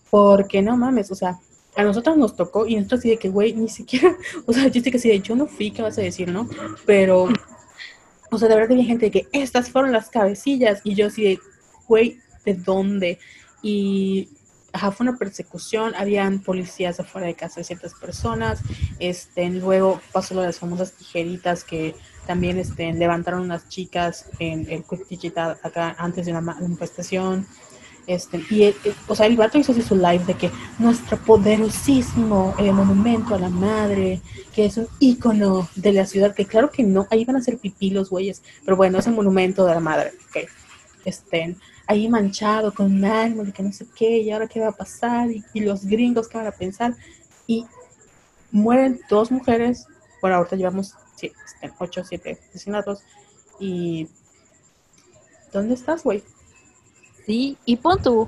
Porque no mames, o sea, a nosotros nos tocó y nosotros así de que, güey, ni siquiera, o sea, sé que sí, de yo no fui, ¿qué vas a decir, no? Pero, o sea, de verdad había gente de que estas fueron las cabecillas y yo así de, güey, ¿de dónde? Y ajá, fue una persecución, habían policías afuera de casa de ciertas personas, este, luego pasó lo de las famosas tijeritas que también este, levantaron unas chicas en el Quick Digital acá antes de una manifestación. Este, y, o sea, el vato hizo así su live de que nuestro poderosísimo eh, monumento a la madre, que es un ícono de la ciudad, que claro que no, ahí van a ser pipí los güeyes, pero bueno, es un monumento de la madre, ok. Este, ahí manchado con un de que no sé qué, y ahora qué va a pasar, y, los gringos qué van a pensar. Y mueren dos mujeres, bueno, ahorita llevamos sí, este, ocho, siete asesinatos, y ¿dónde estás, güey? Sí, y pon tú,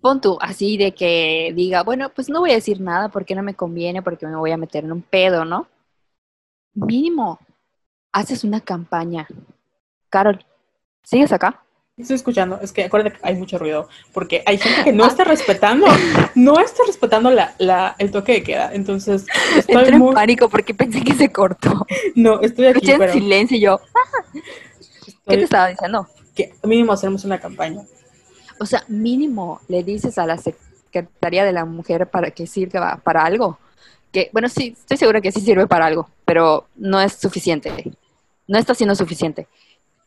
pon tú, así de que diga, bueno, pues no voy a decir nada porque no me conviene, porque me voy a meter en un pedo, ¿no? mínimo, haces una campaña. Carol, ¿sigues acá? Estoy escuchando, es que acuérdate que hay mucho ruido, porque hay gente que no está respetando, no está respetando la, la, el toque de queda, entonces estoy Entré muy... en pánico porque pensé que se cortó. No, estoy aquí, Escuché en silencio y yo, ah". ¿qué te estaba diciendo? Que mínimo hacemos una campaña. O sea, mínimo le dices a la Secretaría de la Mujer para que sirva para algo. Que, bueno, sí, estoy segura que sí sirve para algo, pero no es suficiente. No está siendo suficiente.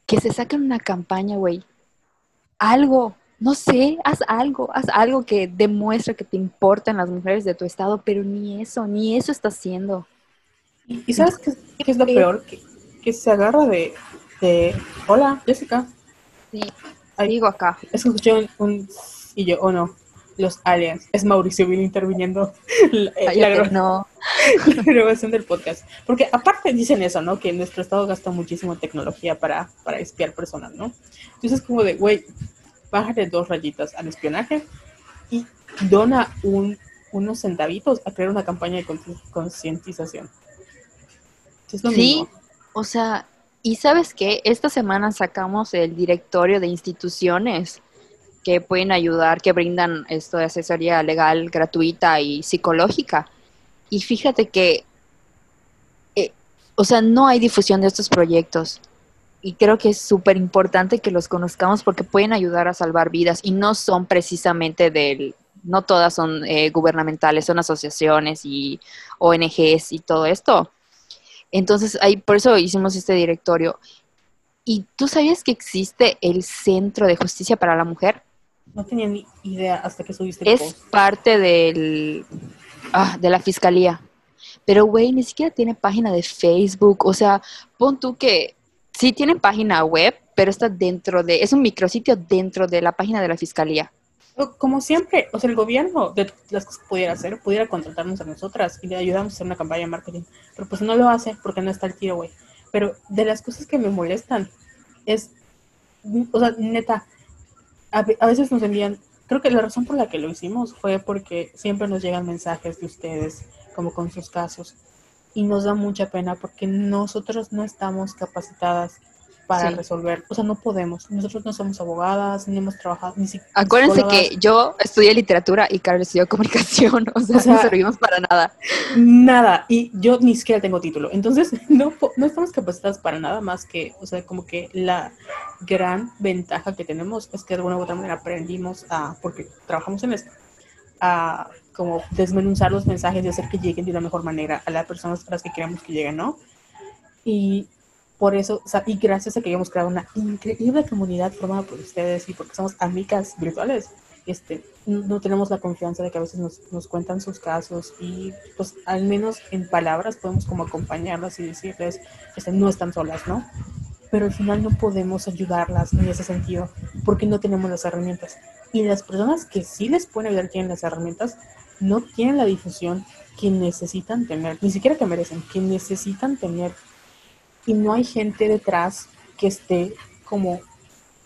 Que se saquen una campaña, güey, algo, no sé, haz algo, haz algo que demuestre que te importan las mujeres de tu estado, pero ni eso, ni eso está haciendo. ¿Y, sabes qué, es lo peor? Que, se agarra de, de, Hola, Jessica. Sí, digo acá. Es que escuché un, y yo, oh no, los aliens. Es Mauricio bien interviniendo la, no. la, grabación del podcast. Porque aparte dicen eso, ¿no? Que nuestro estado gasta muchísimo tecnología para, para espiar personas, ¿no? Entonces como de, güey, bájale dos rayitas al espionaje y dona un, unos centavitos a crear una campaña de concientización. sí, o sea, y sabes qué, esta semana sacamos el directorio de instituciones que pueden ayudar, que brindan esto de asesoría legal gratuita y psicológica. Y fíjate que, eh, o sea, no hay difusión de estos proyectos y creo que es súper importante que los conozcamos porque pueden ayudar a salvar vidas y no son precisamente del, no todas son eh, gubernamentales, son asociaciones y ONGs y todo esto. Entonces, ahí, por eso hicimos este directorio. ¿Y tú sabías que existe el Centro de Justicia para la Mujer? No tenía ni idea hasta que subiste el Es parte del, ah, de la Fiscalía. Pero, güey, ni siquiera tiene página de Facebook. O sea, pon tú que Sí, tienen página web, pero está dentro de, es un micrositio dentro de la página de la fiscalía. Como siempre, o sea, el gobierno de las cosas que pudiera hacer, pudiera contratarnos a nosotras y le ayudamos a hacer una campaña de marketing, pero pues no lo hace porque no está el tiro, güey. Pero de las cosas que me molestan es, o sea, neta, a, veces nos envían, creo que la razón por la que lo hicimos fue porque siempre nos llegan mensajes de ustedes, como con sus casos, y nos da mucha pena porque nosotros no estamos capacitadas para resolver, o sea, no podemos. Nosotros no somos abogadas, ni hemos trabajado, ni siquiera. Acuérdense que yo estudié literatura y Carlos estudió comunicación, o sea, no servimos para nada. Nada, y yo ni siquiera tengo título. Entonces, no, no estamos capacitadas para nada más que, o sea, como que la gran ventaja que tenemos es que de alguna u otra manera aprendimos a, porque trabajamos en esto, a como desmenuzar los mensajes y hacer que lleguen de una mejor manera a las personas a las que queremos que lleguen, ¿no? Y por eso, y gracias a que hayamos creado una increíble comunidad formada por ustedes y porque somos amigas virtuales, este, no tenemos la confianza de que a veces nos, nos, cuentan sus casos y pues al menos en palabras podemos como acompañarlas y decirles, este, no están solas, ¿no? Pero al final no podemos ayudarlas en ese sentido porque no tenemos las herramientas. Y las personas que sí les pueden ayudar tienen las herramientas, no tienen la difusión que necesitan tener, ni siquiera que merecen, que necesitan tener. Y no hay gente detrás que esté como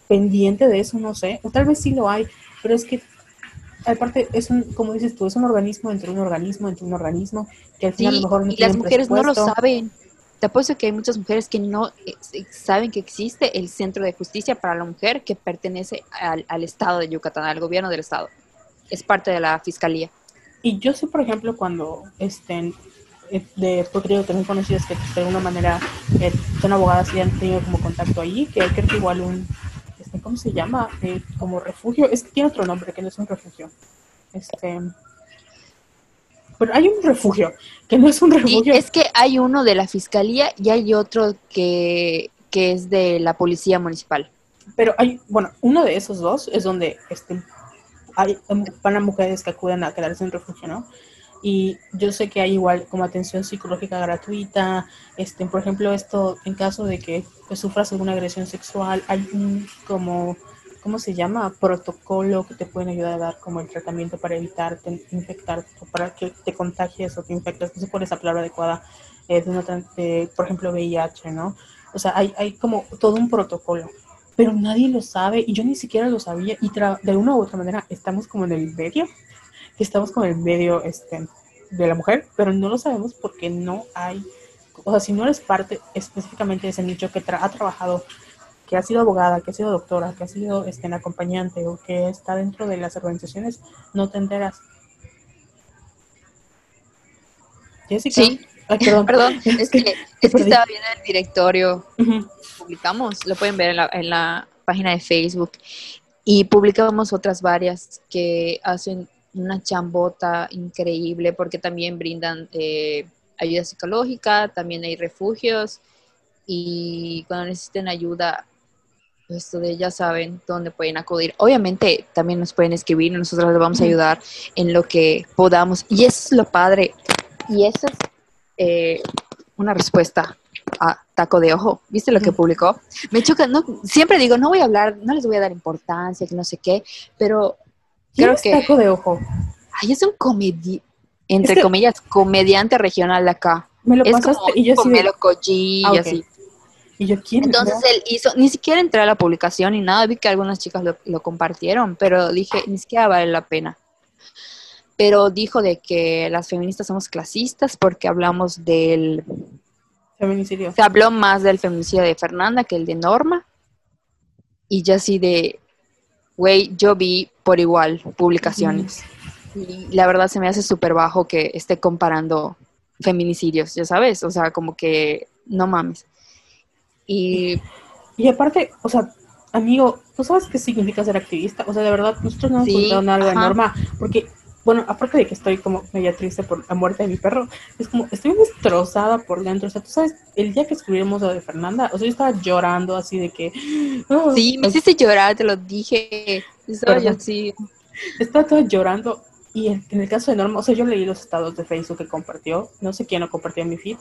pendiente de eso, no sé, o tal vez sí lo hay, pero es que aparte es un, como dices tú, es un organismo entre un organismo, entre un organismo, que al final a lo mejor no y las mujeres no lo saben. Te apuesto que hay muchas mujeres que no eh, saben que existe el Centro de Justicia para la Mujer que pertenece al, al Estado de Yucatán, al gobierno del Estado. Es parte de la Fiscalía. Y yo sé, por ejemplo, cuando estén eh, de porque digo, también conocidas que de alguna manera eh, son abogadas y han tenido como contacto ahí, que creo que igual un, este, ¿cómo se llama? Eh, como refugio, es que tiene otro nombre, que no es un refugio. Este, pero hay un refugio, que no es un refugio. es que hay uno de la fiscalía y hay otro que, que es de la policía municipal. Pero hay, bueno, uno de esos dos es donde este, hay, van a mujeres que acuden a quedarse en refugio, ¿no? Y yo sé que hay igual como atención psicológica gratuita, este, por ejemplo, esto en caso de que pues, sufras alguna agresión sexual, hay un como, ¿cómo se llama? Protocolo que te pueden ayudar a dar como el tratamiento para evitar infectar, o para que te contagies o te infectes, no sé cuál es la palabra adecuada, eh, de una, por ejemplo, VIH, ¿no? O sea, hay, hay como todo un protocolo pero nadie lo sabe y yo ni siquiera lo sabía y de una u otra manera estamos como en el medio, estamos como en el medio este, de la mujer, pero no lo sabemos porque no hay o sea, si no eres parte específicamente de ese nicho que ha trabajado, que ha sido abogada, que ha sido doctora, que ha sido este, acompañante o que está dentro de las organizaciones, no te enteras. Jessica. Sí. perdón. es que, estaba viendo el directorio. Publicamos, lo pueden ver en la, en la página de Facebook. Y publicamos otras varias que hacen una chambota increíble porque también brindan eh, ayuda psicológica, también hay refugios y cuando necesiten ayuda, pues ya saben dónde pueden acudir. Obviamente también nos pueden escribir nosotros les vamos a ayudar en lo que podamos. Y eso es lo padre. Y eso es eh, una respuesta a Taco de Ojo. ¿Viste lo que publicó? Me choca, no, siempre digo, no voy a hablar, no les voy a dar importancia, que no sé qué, pero creo es que... Taco de Ojo? Ay, es un comedi entre comillas, comediante regional de acá. Me lo es pasaste como, y yo sí. Ah, y así. ¿Y yo quién? Entonces él hizo, ni siquiera entré a la publicación ni nada, vi que algunas chicas lo, lo compartieron, pero dije, ni siquiera vale la pena pero dijo de que las feministas somos clasistas porque hablamos del feminicidio. Se habló más del feminicidio de Fernanda que el de Norma. Y ya así de, güey, yo vi por igual publicaciones. Y la verdad se me hace súper bajo que esté comparando feminicidios, ya sabes, o sea, como que no mames. Y, y aparte, o sea, amigo, ¿tú sabes qué significa ser activista? O sea, de verdad, nosotros no hemos sí, nada de Norma, porque bueno, aparte de que estoy como media triste por la muerte de mi perro, es como, estoy destrozada por dentro. O sea, tú sabes, el día que escribimos lo de Fernanda, o sea, yo estaba llorando así de que... sí, me hiciste llorar, te lo dije. Estaba yo así. Estaba todo llorando. Y en, el caso de Norma, o sea, yo leí los estados de Facebook que compartió, no sé quién lo compartió en mi feed,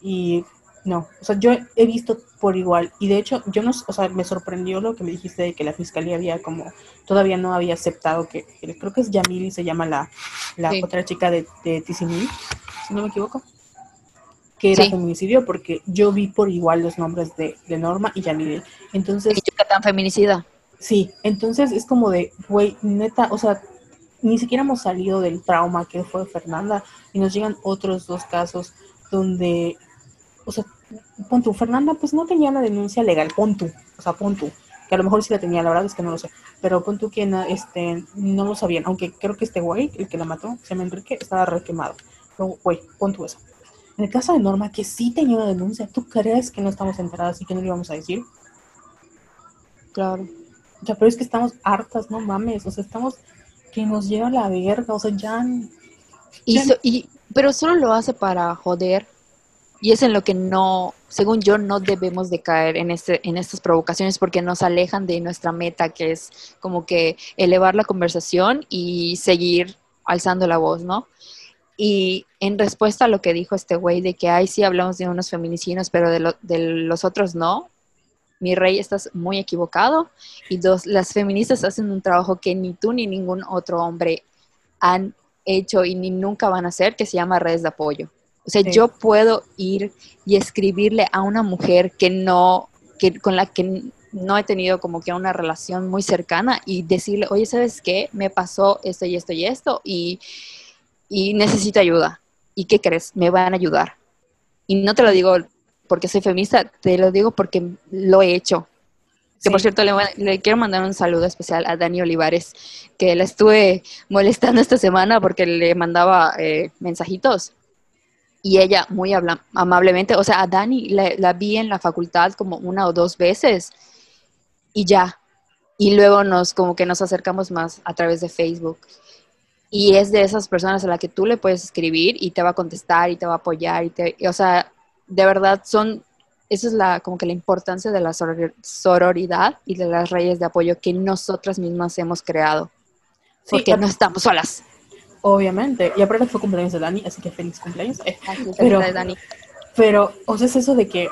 y no, o sea, yo he visto por igual y de hecho yo no, o sea, me sorprendió lo que me dijiste de que la fiscalía había como, todavía no había aceptado que, creo que es Yamili, se llama la, la otra chica de, de si no me equivoco, que era feminicidio porque yo vi por igual los nombres de, de Norma y Yamili. Entonces... ¿Y tan feminicida? Sí, entonces es como de, güey, neta, o sea, ni siquiera hemos salido del trauma que fue Fernanda y nos llegan otros dos casos donde o sea, pon Fernanda pues no tenía una denuncia legal, pon o sea, pon que a lo mejor sí la tenía, la verdad es que no lo sé, pero pon tú que este, no lo sabían, aunque creo que este güey, el que la mató, se llama Enrique, estaba requemado, pero güey, pon eso. En el caso de Norma, que sí tenía una denuncia, ¿tú crees que no estamos enteradas y que no le íbamos a decir? Claro. O sea, pero es que estamos hartas, no mames, o sea, estamos que nos lleva la verga, o sea, ya... y, pero solo lo hace para joder y es en lo que no, según yo, no debemos de caer en, este, en estas provocaciones porque nos alejan de nuestra meta, que es como que elevar la conversación y seguir alzando la voz, ¿no? Y en respuesta a lo que dijo este güey de que, ay, sí hablamos de unos feminicidios, pero de, de los otros no, mi rey, estás muy equivocado. Y dos, las feministas hacen un trabajo que ni tú ni ningún otro hombre han hecho y ni nunca van a hacer, que se llama redes de apoyo. O sea, yo puedo ir y escribirle a una mujer que no, que con la que no he tenido como que una relación muy cercana y decirle, oye, ¿sabes qué? Me pasó esto y esto y esto y, y necesito ayuda. ¿Y qué crees? Me van a ayudar. Y no te lo digo porque soy feminista, te lo digo porque lo he hecho. Que por cierto, le, quiero mandar un saludo especial a Dani Olivares, que la estuve molestando esta semana porque le mandaba eh, mensajitos y ella muy amablemente, o sea, a Dani la, vi en la facultad como una o dos veces y ya. Y luego nos como que nos acercamos más a través de Facebook. Y es de esas personas a las que tú le puedes escribir y te va a contestar y te va a apoyar y te, o sea, de verdad son esa es la como que la importancia de la sororidad y de las redes de apoyo que nosotras mismas hemos creado. Porque no estamos solas. Obviamente. Y aparte fue cumpleaños de Dani, así que feliz cumpleaños. Pero, Dani. pero, o sea, es eso de que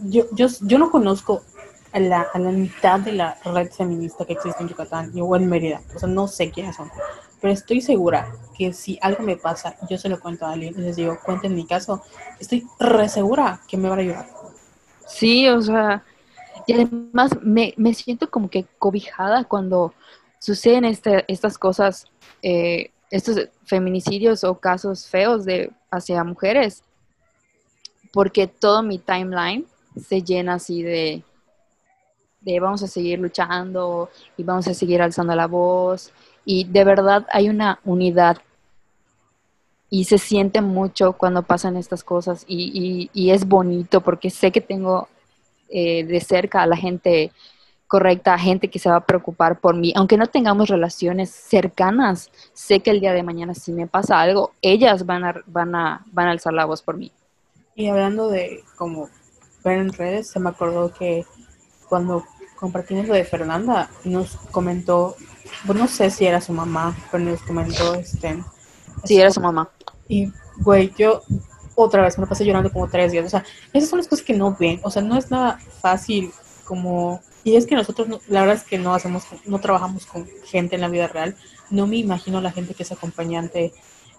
yo, yo, yo no conozco a la, a la mitad de la red feminista que existe en Yucatán o en Mérida. O sea, no sé quiénes son. Pero estoy segura que si algo me pasa y yo se lo cuento a alguien y les digo, cuenten mi caso, estoy re segura que me van a ayudar. Sí, o sea, y además me, me siento como que cobijada cuando suceden este, estas cosas eh, estos feminicidios o casos feos de hacia mujeres, porque todo mi timeline se llena así de, de vamos a seguir luchando y vamos a seguir alzando la voz. Y de verdad hay una unidad y se siente mucho cuando pasan estas cosas y, y, es bonito porque sé que tengo eh, de cerca a la gente correcta, gente que se va a preocupar por mí, aunque no tengamos relaciones cercanas, sé que el día de mañana si me pasa algo, ellas van a, van a, van a alzar la voz por mí. Y hablando de como ver en redes, se me acordó que cuando compartimos lo de Fernanda, nos comentó, pues no sé si era su mamá, pero nos comentó, este... Sí, era su mamá. Y, güey, yo otra vez me lo pasé llorando como tres días. O sea, esas son las cosas que no ven. O sea, no es nada fácil como y es que nosotros, la verdad es que no hacemos, no trabajamos con gente en la vida real. No me imagino la gente que es acompañante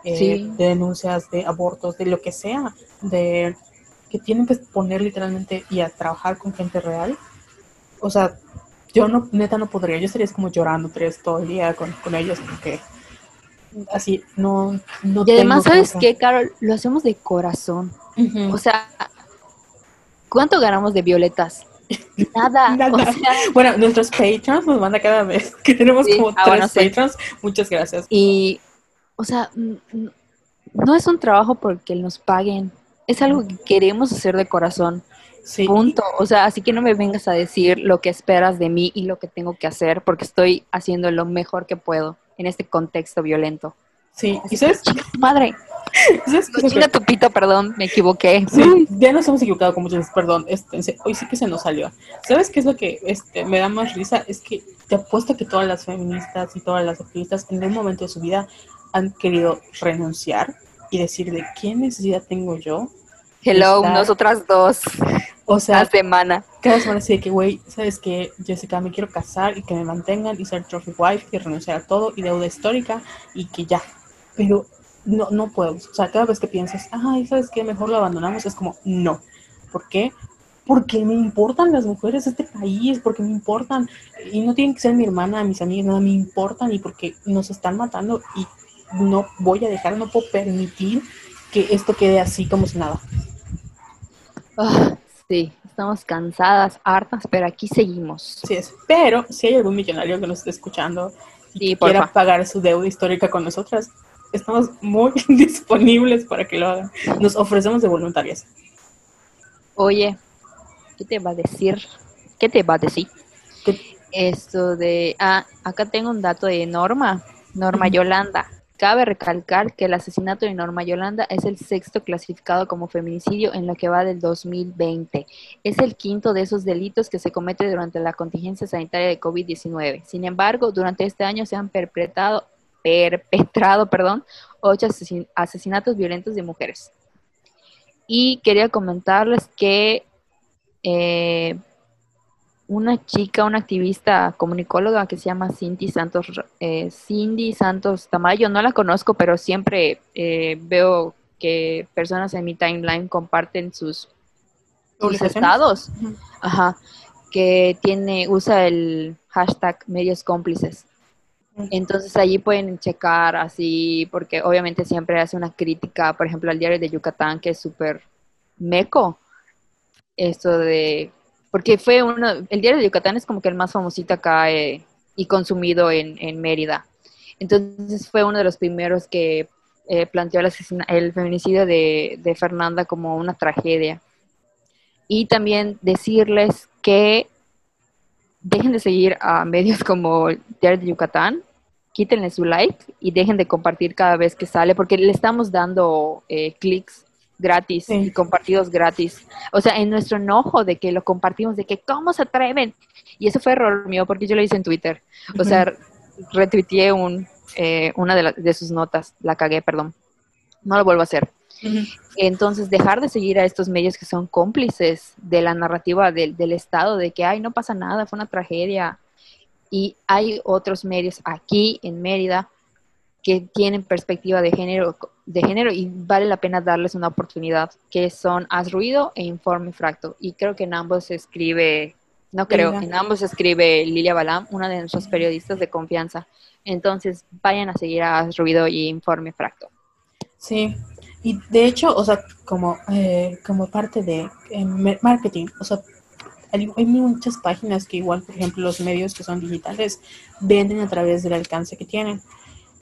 eh, de denuncias, de abortos, de lo que sea, de que tienen que poner literalmente y a trabajar con gente real. O sea, yo no, neta no podría, yo estaría como llorando tres todo el día con, con ellos porque así no, no Y además, ¿sabes qué, Carol? Lo hacemos de corazón. O sea, ¿cuánto ganamos de violetas? Nada. bueno, nuestros patrons nos manda cada vez que tenemos como ah, tres patrons. Muchas gracias. Y, o sea, no es un trabajo porque nos paguen. Es algo que queremos hacer de corazón. Sí. Punto. O sea, así que no me vengas a decir lo que esperas de mí y lo que tengo que hacer porque estoy haciendo lo mejor que puedo en este contexto violento. Sí, y sabes, madre. ¿Sabes tu pito, perdón, me equivoqué. Sí, ya nos hemos equivocado con muchas perdón, este, hoy sí que se nos salió. ¿Sabes qué es lo que este, me da más risa? Es que te apuesto que todas las feministas y todas las activistas en un momento de su vida han querido renunciar y decir de qué necesidad tengo yo. Hello, nosotras dos. O sea, cada semana. Cada semana sí que, güey, ¿sabes qué? Jessica, me quiero casar y que me mantengan y ser trophy wife y renunciar a todo y deuda histórica y que ya, pero no, no puedo. O sea, cada vez que piensas, ay, ¿sabes qué? Mejor lo abandonamos, es como, no. ¿Por qué? Porque me importan las mujeres de este país, porque me importan. Y no tienen que ser mi hermana, mis amigas, nada, me importan y porque nos están matando y no voy a dejar, no puedo permitir que esto quede así como si nada. Ah, sí, estamos cansadas, hartas, pero aquí seguimos. Sí, es. Pero si hay algún millonario que nos esté escuchando y quiera pagar su deuda histórica con nosotras, estamos muy disponibles para que lo hagan. Nos ofrecemos de voluntarias. Oye, ¿qué te va a decir? ¿Qué te va a decir? Esto de, ah, acá tengo un dato de Norma, Norma Yolanda. Cabe recalcar que el asesinato de Norma Yolanda es el sexto clasificado como feminicidio en lo que va del 2020. Es el quinto de esos delitos que se comete durante la contingencia sanitaria de COVID-19. Sin embargo, durante este año se han perpetrado perpetrado, perdón, ocho asesinatos violentos de mujeres. Y quería comentarles que eh, una chica, una activista comunicóloga que se llama Cindy Santos, eh, Cindy Santos Tamayo, no la conozco, pero siempre eh, veo que personas en mi timeline comparten sus, sus estados, ajá, que tiene, usa el hashtag medios cómplices. Entonces allí pueden checar así, porque obviamente siempre hace una crítica, por ejemplo, al diario de Yucatán, que es súper meco. Esto de, porque fue uno, el diario de Yucatán es como que el más famosito acá eh, y consumido en, Mérida. Entonces fue uno de los primeros que eh, planteó el, el feminicidio de, de Fernanda como una tragedia. Y también decirles que dejen de seguir a medios como Diario de Yucatán, quítenle su like y dejen de compartir cada vez que sale, porque le estamos dando eh, clics gratis y compartidos gratis. O sea, en nuestro enojo de que lo compartimos, de que cómo se atreven. Y eso fue error mío porque yo lo hice en Twitter. O sea, retuiteé un, eh, una de, de, sus notas, la cagué, perdón. No lo vuelvo a hacer. Entonces, dejar de seguir a estos medios que son cómplices de la narrativa del, del Estado, de que, ay, no pasa nada, fue una tragedia. Y hay otros medios aquí en Mérida que tienen perspectiva de género, de género y vale la pena darles una oportunidad, que son Haz Ruido e Informe Fracto. Y creo que en ambos se escribe, no creo, en ambos se escribe Lilia Balam, una de nuestros periodistas de confianza. Entonces, vayan a seguir a Haz Ruido y Informe Fracto. Sí, Y de hecho, o sea, como, eh, como parte de eh, marketing, o sea, hay, hay muchas páginas que igual, por ejemplo, los medios que son digitales venden a través del alcance que tienen.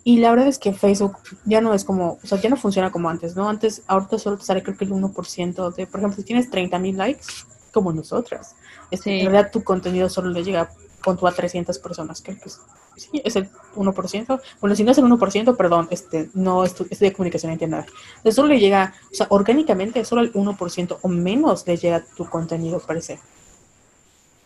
Y la verdad es que Facebook ya no es como, o sea, ya no funciona como antes, ¿no? Antes, ahorita solo te sale creo que el 1% de, por ejemplo, si tienes 30 mil likes, como nosotras, este, en realidad tu contenido solo le llega con tu a 300 personas, que pues, sí, es el 1%. Bueno, si no es el 1%, perdón, este, no es, es de comunicación interna. Entonces solo le llega, o sea, orgánicamente solo el 1% o menos le llega tu contenido, parece.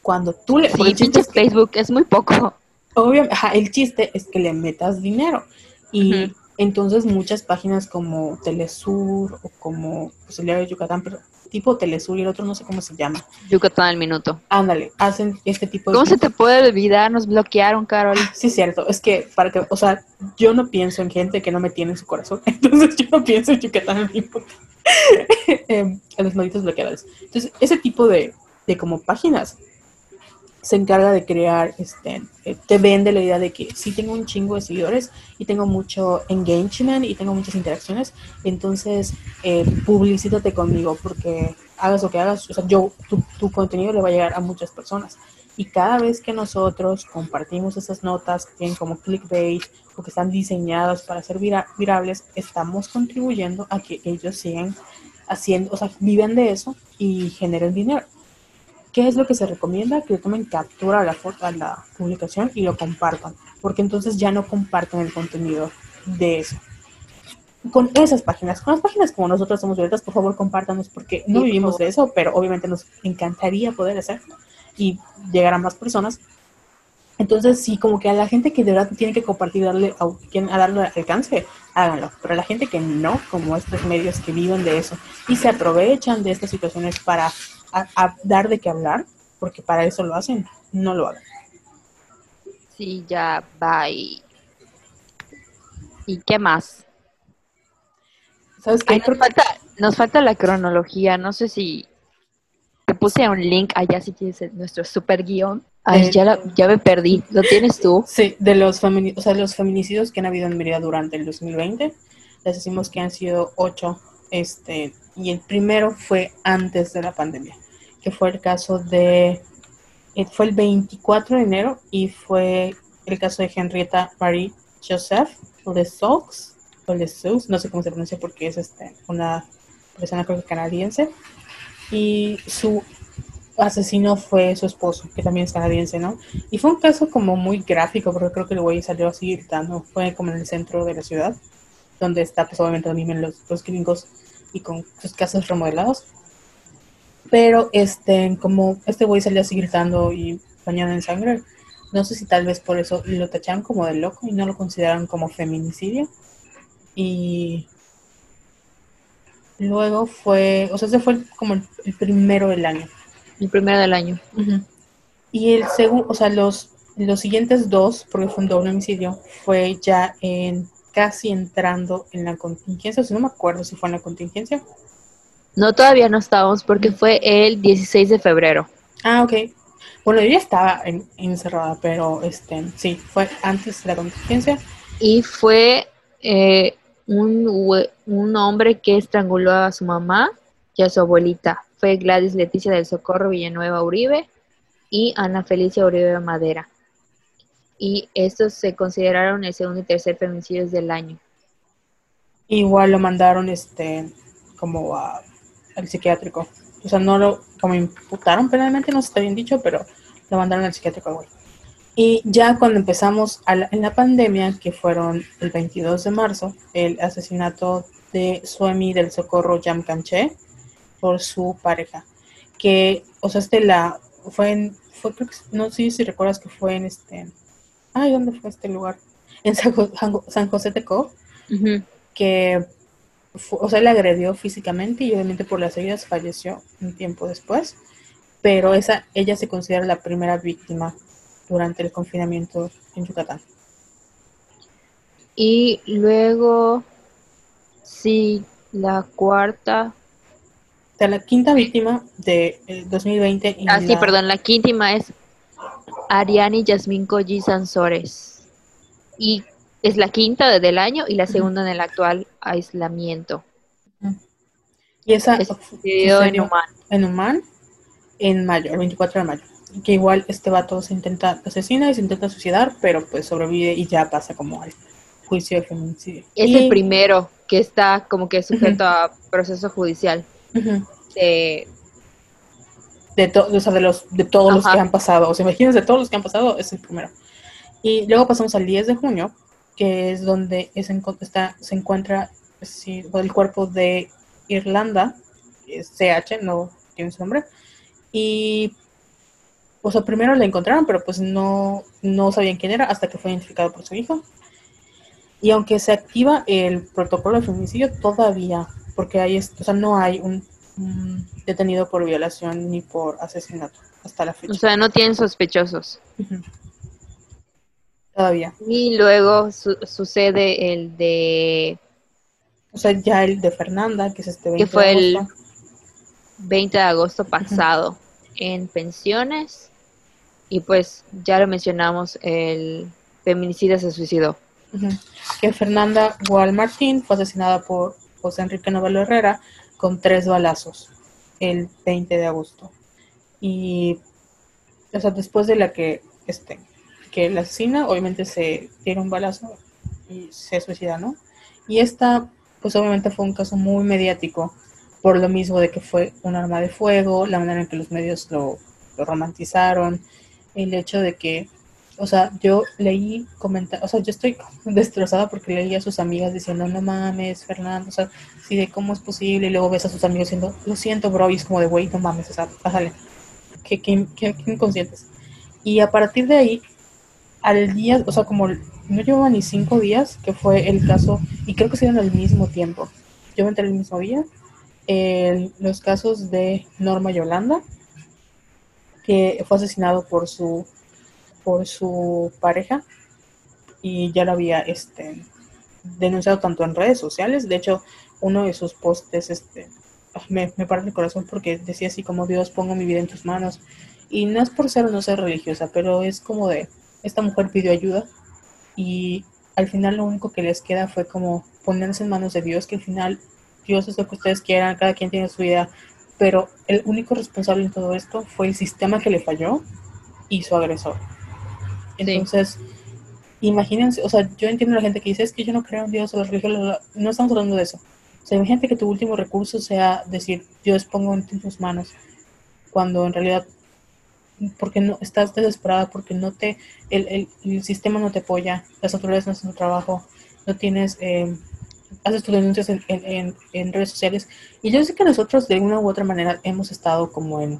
Cuando tú le... Sí, Facebook es muy poco. Obviamente, el chiste es que le metas dinero. Y entonces muchas páginas como Telesur o como pues, el de Yucatán, pero tipo Telesur y el otro no sé cómo se llama. Yucatán al minuto. Ándale, hacen este tipo de... ¿Cómo se te puede olvidar? Nos bloquearon, Carol. Ah, sí, cierto. Es que, para que, o sea, yo no pienso en gente que no me tiene en su corazón. Entonces yo no pienso en Yucatán al minuto. eh, a los malditos bloqueadores. Entonces, ese tipo de, de como páginas se encarga de crear, este, eh, te vende la idea de que sí tengo un chingo de seguidores y tengo mucho engagement y tengo muchas interacciones, entonces eh, publicítate conmigo porque hagas lo que hagas, o sea, yo, tu, tu, contenido le va a llegar a muchas personas. Y cada vez que nosotros compartimos esas notas que tienen como clickbait o que están diseñadas para ser virables, estamos contribuyendo a que ellos sigan haciendo, o sea, viven de eso y generen dinero. ¿Qué es lo que se recomienda? Que tomen captura a la, foto, a la publicación y lo compartan, porque entonces ya no comparten el contenido de eso. Con esas páginas, con las páginas como nosotros somos violetas, por favor compártanos, porque no vivimos de eso, pero obviamente nos encantaría poder hacerlo y llegar a más personas. Entonces, sí, como que a la gente que de verdad tiene que compartir, darle, a, darle alcance, háganlo. Pero a la gente que no, como estos medios que viven de eso y se aprovechan de estas situaciones para a, dar de qué hablar, porque para eso lo hacen, no lo hagan. Sí, ya, bye. ¿Y qué más? ¿Sabes qué? nos, falta, nos falta la cronología, no sé si te puse un link allá si tienes nuestro super guion. Ay, ya, ya me perdí. ¿Lo tienes tú? Sí, de los, o sea, los feminicidios que han habido en Mérida durante el 2020. Les decimos que han sido ocho, este, y el primero fue antes de la pandemia que fue el caso de, eh, fue el 24 de enero y fue el caso de Henrietta Marie Joseph Lesaux, o Lesaux, no sé cómo se pronuncia porque es este, una persona creo que canadiense, y su asesino fue su esposo, que también es canadiense, ¿no? Y fue un caso como muy gráfico, porque creo que el güey salió así gritando, fue como en el centro de la ciudad, donde está pues obviamente también los, los gringos y con sus casas remodelados. Pero este, como este güey salió así gritando y bañado en sangre, no sé si tal vez por eso lo tacharon como de loco y no lo consideraron como feminicidio. Y luego fue, o sea, ese fue como el, primero del año. El primero del año. Y el segundo, o sea, los, los siguientes dos, porque fue un doble homicidio, fue ya en casi entrando en la contingencia, o sea, no me acuerdo si fue en la contingencia no, todavía no estábamos porque fue el 16 de febrero. Ah, ok. Bueno, yo ya estaba encerrada, pero este, sí, fue antes de la contingencia. Y fue eh, un, un hombre que estranguló a su mamá y a su abuelita. Fue Gladys Leticia del Socorro Villanueva Uribe y Ana Felicia Uribe Madera. Y estos se consideraron el segundo y tercer feminicidios del año. Igual lo mandaron este como a al psiquiátrico. O sea, no lo como imputaron penalmente, no está bien dicho, pero lo mandaron al psiquiátrico güey. Y ya cuando empezamos en la pandemia, que fueron el 22 de marzo, el asesinato de Suemi del Socorro Yam Canché por su pareja. Que, o sea, este la fue en, fue, no sé si recuerdas que fue en este, ay, ¿dónde fue este lugar? En San, José de Co, que o sea, le agredió físicamente y obviamente por las heridas falleció un tiempo después, pero esa, ella se considera la primera víctima durante el confinamiento en Yucatán. Y luego, sí, la cuarta. O la quinta víctima de 2020. ah, sí, perdón, la quinta es Ariani Yasmin Colli Sansores. Y es la quinta del año y la segunda en el actual aislamiento. Y esa sucedió en Oman. En Oman, en mayo, el 24 de mayo. Que igual este vato se intenta asesina y se intenta suicidar, pero pues sobrevive y ya pasa como al juicio de feminicidio. Es el primero que está como que sujeto a proceso judicial. de, de, o sea, de, los, de todos los que han pasado. O sea, imagínense, de todos los que han pasado, es el primero. Y luego pasamos al 10 de junio, que es donde es está, se encuentra el cuerpo de Irlanda, CH, no tiene su nombre, y o sea, primero la encontraron, pero pues no, no sabían quién era hasta que fue identificado por su hijo. Y aunque se activa el protocolo de feminicidio, todavía, porque hay, o sea, no hay un, detenido por violación ni por asesinato hasta la fecha. O sea, no tienen sospechosos. Todavía. Y luego sucede el de... O sea, ya el de Fernanda, que es este 20 que fue el 20 de agosto pasado en pensiones. Y pues ya lo mencionamos, el feminicida se suicidó. Que Fernanda Martín fue asesinada por José Enrique Novelo Herrera con tres balazos el 20 de agosto. Y, o sea, después de la que, este, que la asesina, obviamente se tiene un balazo y se suicida, ¿no? Y esta, pues obviamente fue un caso muy mediático por lo mismo de que fue un arma de fuego, la manera en que los medios lo, romantizaron, el hecho de que, o sea, yo leí comentarios, o sea, yo estoy destrozada porque leí a sus amigas diciendo, no mames, Fernando, o sea, sí, de cómo es posible, y luego ves a sus amigos diciendo, lo siento, bro, y es como de, güey, no mames, o sea, pásale, qué, qué, qué inconscientes. Y a partir de ahí, al día, o sea, como no llevaba ni cinco días, que fue el caso, y creo que se dieron al mismo tiempo. Yo me el mismo día. los casos de Norma Yolanda, que fue asesinado por su por su pareja y ya lo había este denunciado tanto en redes sociales. De hecho, uno de sus postes este ah, me, me parte el corazón porque decía así como Dios pongo mi vida en tus manos. Y no es por ser o no ser religiosa, pero es como de esta mujer pidió ayuda y al final lo único que les queda fue como ponerse en manos de Dios, que al final Dios es lo que ustedes quieran, cada quien tiene su vida, pero el único responsable en todo esto fue el sistema que le falló y su agresor. Entonces, imagínense, o sea, yo entiendo a la gente que dice, es que yo no creo en Dios o la religión, no estamos hablando de eso. O sea, imagínate que tu último recurso sea decir, Dios pongo en tus manos, cuando en realidad porque no estás desesperada, porque no te, el, el, sistema no te apoya, las autoridades no hacen su trabajo, no tienes, eh, haces tus denuncias en, en, en, redes sociales. Y yo sé que nosotros de una u otra manera hemos estado como en,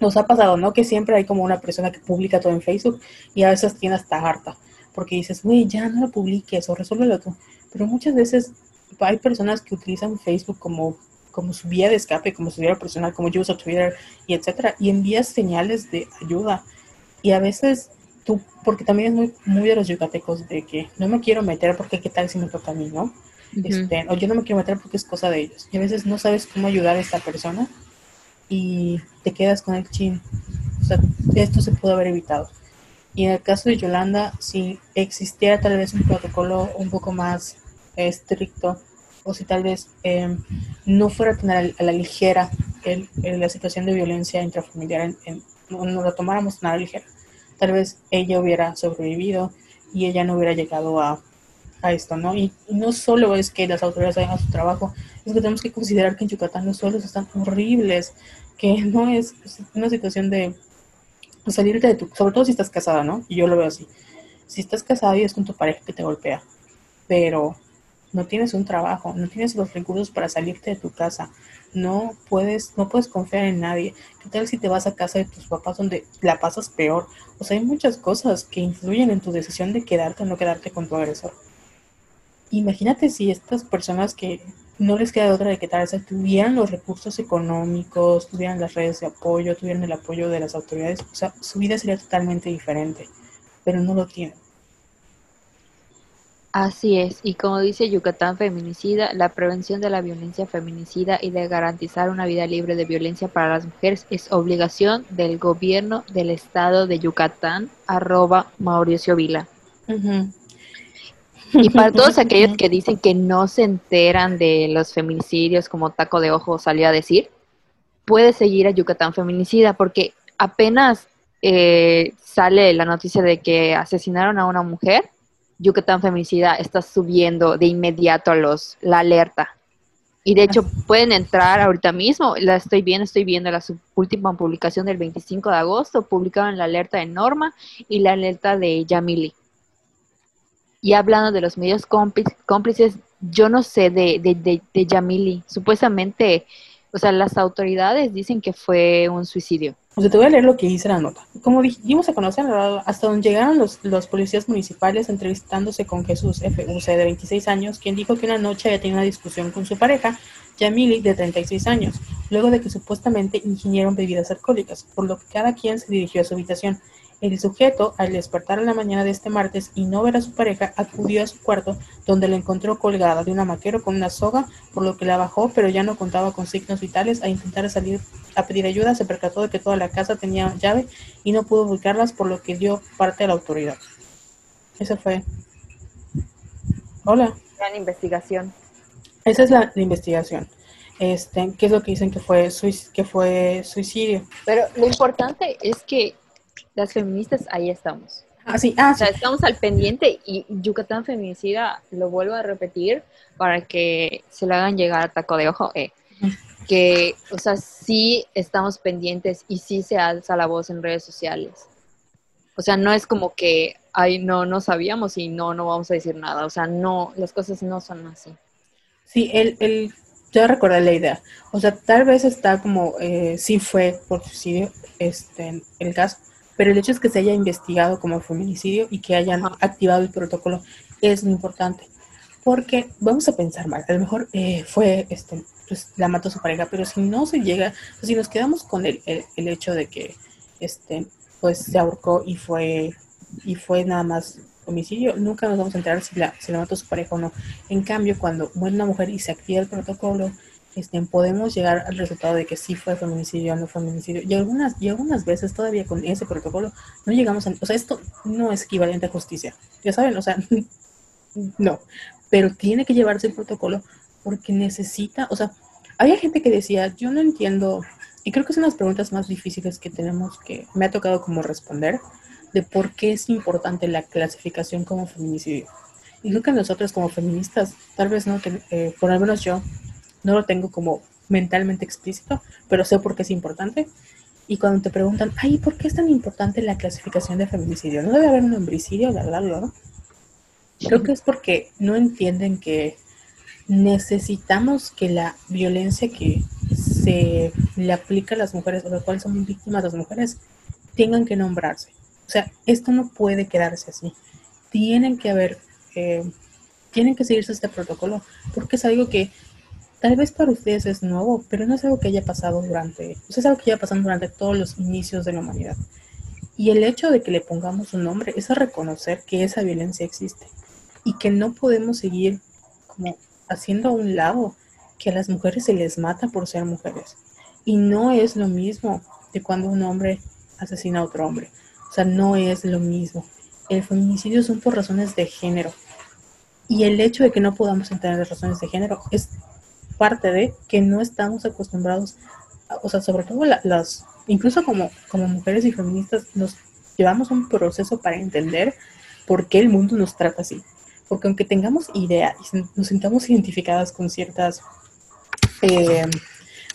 nos ha pasado, ¿no? Que siempre hay como una persona que publica todo en Facebook y a veces tiene hasta harta, porque dices, güey, ya no lo publiques o resuélvelo tú. Pero muchas veces hay personas que utilizan Facebook como como su vía de escape, como su vida personal, como yo uso Twitter y etcétera, y envías señales de ayuda. Y a veces tú, porque también es muy, muy de los yucatecos, de que no me quiero meter porque qué tal si me toca a mí, ¿no? este, o yo no me quiero meter porque es cosa de ellos. Y a veces no sabes cómo ayudar a esta persona y te quedas con el chin. O sea, esto se pudo haber evitado. Y en el caso de Yolanda, si existiera tal vez un protocolo un poco más estricto o si tal vez em, no fuera a tener a la ligera el, la situación de violencia intrafamiliar, en, no, la tomáramos nada ligera, tal vez ella hubiera sobrevivido y ella no hubiera llegado a, a esto, ¿no? Y, no solo es que las autoridades hagan su trabajo, es que tenemos que considerar que en Yucatán los suelos están horribles, que no es una situación de salirte de tu, sobre todo si estás casada, ¿no? Y yo lo veo así. Si estás casada y es con tu pareja que te golpea, pero no tienes un trabajo, no tienes los recursos para salirte de tu casa, no puedes, no puedes confiar en nadie. ¿Qué tal si te vas a casa de tus papás donde la pasas peor? O sea, hay muchas cosas que influyen en tu decisión de quedarte o no quedarte con tu agresor. Imagínate si estas personas que no les queda otra de quedarse tuvieran los recursos económicos, tuvieran las redes de apoyo, tuvieran el apoyo de las autoridades, o sea, su vida sería totalmente diferente, pero no lo tienen. Así es, y como dice Yucatán Feminicida, la prevención de la violencia feminicida y de garantizar una vida libre de violencia para las mujeres es obligación del gobierno del estado de Yucatán, arroba Mauricio Vila. Y para todos aquellos que dicen que no se enteran de los feminicidios, como Taco de Ojo salió a decir, puede seguir a Yucatán Feminicida, porque apenas eh, sale la noticia de que asesinaron a una mujer, Yucatán Feminicida está subiendo de inmediato a los la alerta. Y de hecho pueden entrar ahorita mismo, la estoy viendo, estoy viendo la última publicación del 25 de agosto, publicaron la alerta de Norma y la alerta de Yamili. Y hablando de los medios cómplices, yo no sé de, de, de Yamili, supuestamente o sea, las autoridades dicen que fue un suicidio. O sea, te voy a leer lo que dice la nota. Como dijimos a conocer, hasta donde llegaron los, los policías municipales entrevistándose con Jesús FUC de 26 años, quien dijo que una noche había tenido una discusión con su pareja, Yamili, de 36 años, luego de que supuestamente ingirieron bebidas alcohólicas, por lo que cada quien se dirigió a su habitación. El sujeto, al despertar en la mañana de este martes y no ver a su pareja, acudió a su cuarto, donde la encontró colgada de una maquero con una soga, por lo que la bajó, pero ya no contaba con signos vitales. A intentar salir a pedir ayuda, se percató de que toda la casa tenía llave y no pudo ubicarlas, por lo que dio parte a la autoridad. Esa fue. Hola. Gran investigación. Esa es la, investigación. Este, ¿Qué es lo que dicen que fue, que fue suicidio? Pero lo importante es que las feministas ahí estamos. Ah, sí, ah, o sea, estamos al pendiente y Yucatán Feminicida, lo vuelvo a repetir para que se lo hagan llegar a taco de ojo, eh, que, o sea, sí estamos pendientes y sí se alza la voz en redes sociales. O sea, no es como que, ay, no, no sabíamos y no, no vamos a decir nada. O sea, no, las cosas no son así. Sí, el, el, yo recordé la idea. O sea, tal vez está como, eh, sí fue por suicidio este, el caso, pero el hecho es que se haya investigado como feminicidio y que hayan activado el protocolo es lo importante. Porque vamos a pensar mal, a lo mejor eh, fue, este, pues la mató su pareja, pero si no se llega, si nos quedamos con el, el, hecho de que, este, pues se ahorcó y fue, y fue nada más homicidio, nunca nos vamos a enterar si la, si la mató su pareja o no. En cambio, cuando muere una mujer y se activa el protocolo, este, podemos llegar al resultado de que sí fue feminicidio o no feminicidio. Y algunas, y algunas veces todavía con ese protocolo no llegamos a... O sea, esto no es equivalente a justicia. Ya saben, o sea, no. Pero tiene que llevarse el protocolo porque necesita... O sea, había gente que decía, yo no entiendo, y creo que son las preguntas más difíciles que tenemos que me ha tocado como responder, de por qué es importante la clasificación como feminicidio. Y creo que nosotros como feministas, tal vez no, eh, por lo menos yo, no lo tengo como mentalmente explícito, pero sé por qué es importante. Y cuando te preguntan, ay, ¿por qué es tan importante la clasificación de feminicidio? ¿No debe haber un homicidio? La verdad, ¿no? Creo que es porque no entienden que necesitamos que la violencia que se le aplica a las mujeres, o la cual son víctimas las mujeres, tengan que nombrarse. O sea, esto no puede quedarse así. Tienen que haber, eh, tienen que seguirse este protocolo, porque es algo que Tal vez para ustedes es nuevo, pero no es algo que haya pasado durante, es algo que haya pasado durante todos los inicios de la humanidad. Y el hecho de que le pongamos un nombre es a reconocer que esa violencia existe y que no podemos seguir como haciendo a un lado que a las mujeres se les mata por ser mujeres. Y no es lo mismo de cuando un hombre asesina a otro hombre. O sea, no es lo mismo. El feminicidio son por razones de género. Y el hecho de que no podamos entender razones de género es parte de que no estamos acostumbrados, o sea, sobre todo las, incluso como, como mujeres y feministas, nos llevamos un proceso para entender por qué el mundo nos trata así. Porque aunque tengamos idea y nos sintamos identificadas con ciertas, eh,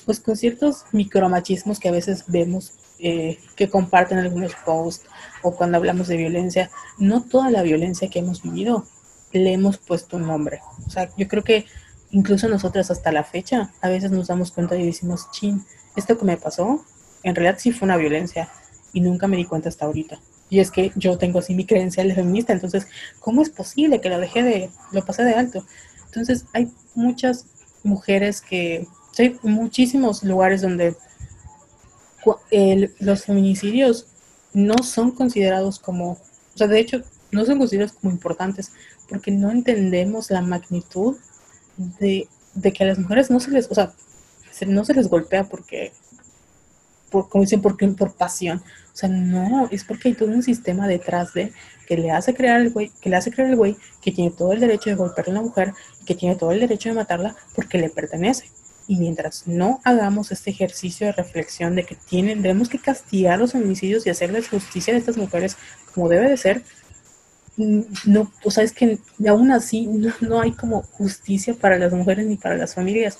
pues con ciertos micromachismos que a veces vemos eh, que comparten algunos posts o cuando hablamos de violencia, no toda la violencia que hemos vivido le hemos puesto un nombre. O sea, yo creo que incluso nosotras hasta la fecha, a veces nos damos cuenta y decimos, chin, esto que me pasó, en realidad sí fue una violencia y nunca me di cuenta hasta ahorita. Y es que yo tengo así mi creencia de feminista, entonces, ¿cómo es posible que lo dejé de, lo pasé de alto? Entonces, hay muchas mujeres que, hay muchísimos lugares donde los feminicidios no son considerados como, o sea, de hecho, no son considerados como importantes porque no entendemos la magnitud de, que a las mujeres no se les, o sea, no se les golpea porque por, como dicen, porque por pasión. O sea, no, es porque hay todo un sistema detrás de que le hace creer el güey, que le hace creer el güey que tiene todo el derecho de golpear a la mujer, que tiene todo el derecho de matarla porque le pertenece. Y mientras no hagamos este ejercicio de reflexión de que tienen, tenemos que castigar los homicidios y hacerles justicia a estas mujeres como debe de ser, no, o sea, es que aún así no, hay como justicia para las mujeres ni para las familias.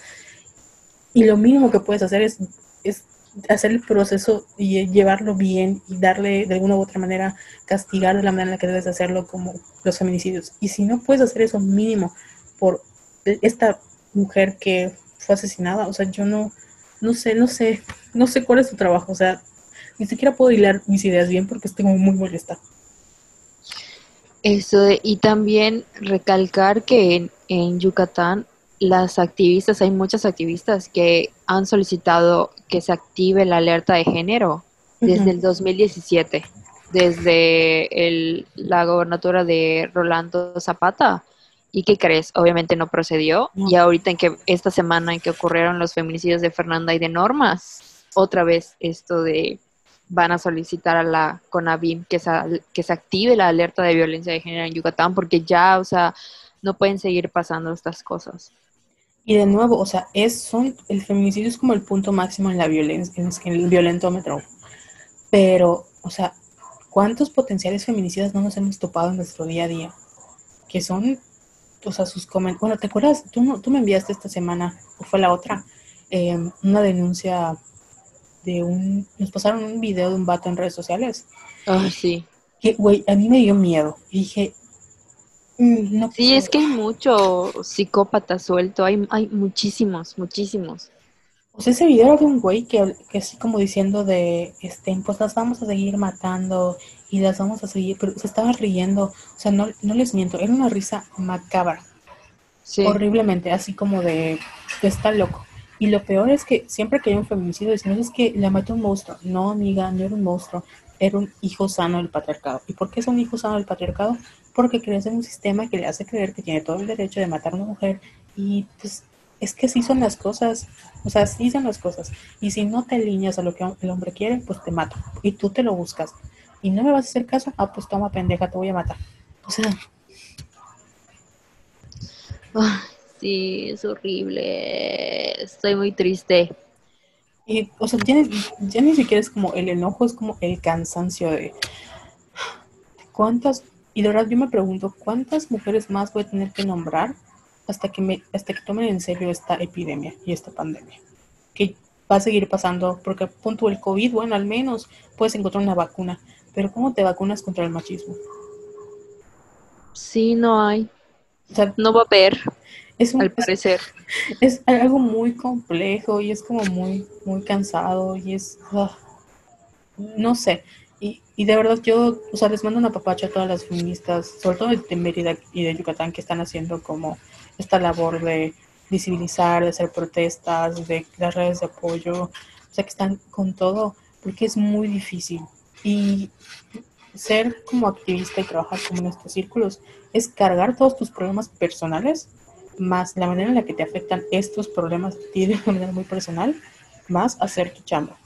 Y lo mínimo que puedes hacer es, es hacer el proceso y llevarlo bien y darle de alguna u otra manera, castigar de la manera en la que debes hacerlo como los feminicidios. Y si no puedes hacer eso mínimo por esta mujer que fue asesinada. O sea, yo no, no sé, no sé, no sé cuál es su trabajo. O sea, ni siquiera puedo hilar mis ideas bien porque estoy muy molesta. Eso, y también recalcar que en, en Yucatán las activistas, hay muchas activistas que han solicitado que se active la alerta de género desde el 2017, desde el, la gobernatura de Rolando Zapata ¿Y qué crees? Obviamente no procedió. Y ahorita en que esta semana en que ocurrieron los feminicidios de Fernanda y de Normas, otra vez esto de van a solicitar a la CONAVIM que se, que se active la alerta de violencia de género en Yucatán porque ya, o sea, no pueden seguir pasando estas cosas. Y de nuevo, o sea, es, son, el feminicidio es como el punto máximo en la violencia, en el violentómetro. Pero, o sea, ¿cuántos potenciales feminicidas no nos hemos topado en nuestro día a día? Que son o sea, sus comentarios. Bueno, ¿te acuerdas? Tú, tú me enviaste esta semana, o fue la otra, em, una denuncia de un. Nos pasaron un video de un vato en redes sociales. Ah, sí. Que, güey, a mí me dio miedo. Y dije. Mm, no sí, es que hay mucho psicópata suelto, hay, hay muchísimos, muchísimos. Sea, ese video era de un güey que, que así como diciendo de, este, pues las vamos a seguir matando y las vamos a seguir, pero se estaba riendo, o sea, no, no les miento, era una risa macabra, horriblemente, así como de, está loco. Y lo peor es que siempre que hay un feminicidio decimos es que la mató un monstruo. No, amiga, no era un monstruo, era un hijo sano del patriarcado. ¿Y por qué es un hijo sano del patriarcado? Porque crece en un sistema que le hace creer que tiene todo el derecho de matar a una mujer y pues es que sí son las cosas, o sea, sí son las cosas. Y si no te alineas a lo que el hombre quiere, pues te mato. Y tú te lo buscas y no me vas a hacer caso, ah, pues toma pendeja, te voy a matar. O sea. Sí, es horrible. Estoy muy triste. Y, o sea, ya ni siquiera es como el enojo, es como el cansancio de cuántas, y de verdad yo me pregunto, ¿cuántas mujeres más voy a tener que nombrar hasta que me, hasta que tomen en serio esta epidemia y esta pandemia? Que va a seguir pasando, porque punto el COVID, bueno, al menos puedes encontrar una vacuna, pero ¿cómo te vacunas contra el machismo? Sí, no hay. O sea, no va a haber, es al parecer. Es, algo muy complejo y es como muy, muy cansado y es, ah, no sé. Y, y de verdad yo, o sea, les mando una papacha a todas las feministas, sobre todo de Mérida y de Yucatán, que están haciendo como esta labor de visibilizar, de hacer protestas, de las redes de apoyo, o sea, que están con todo, porque es muy difícil. Y ser como activista y trabajar como en estos círculos es cargar todos tus problemas personales, más la manera en la que te afectan estos problemas de manera muy personal, más hacer tu chamba.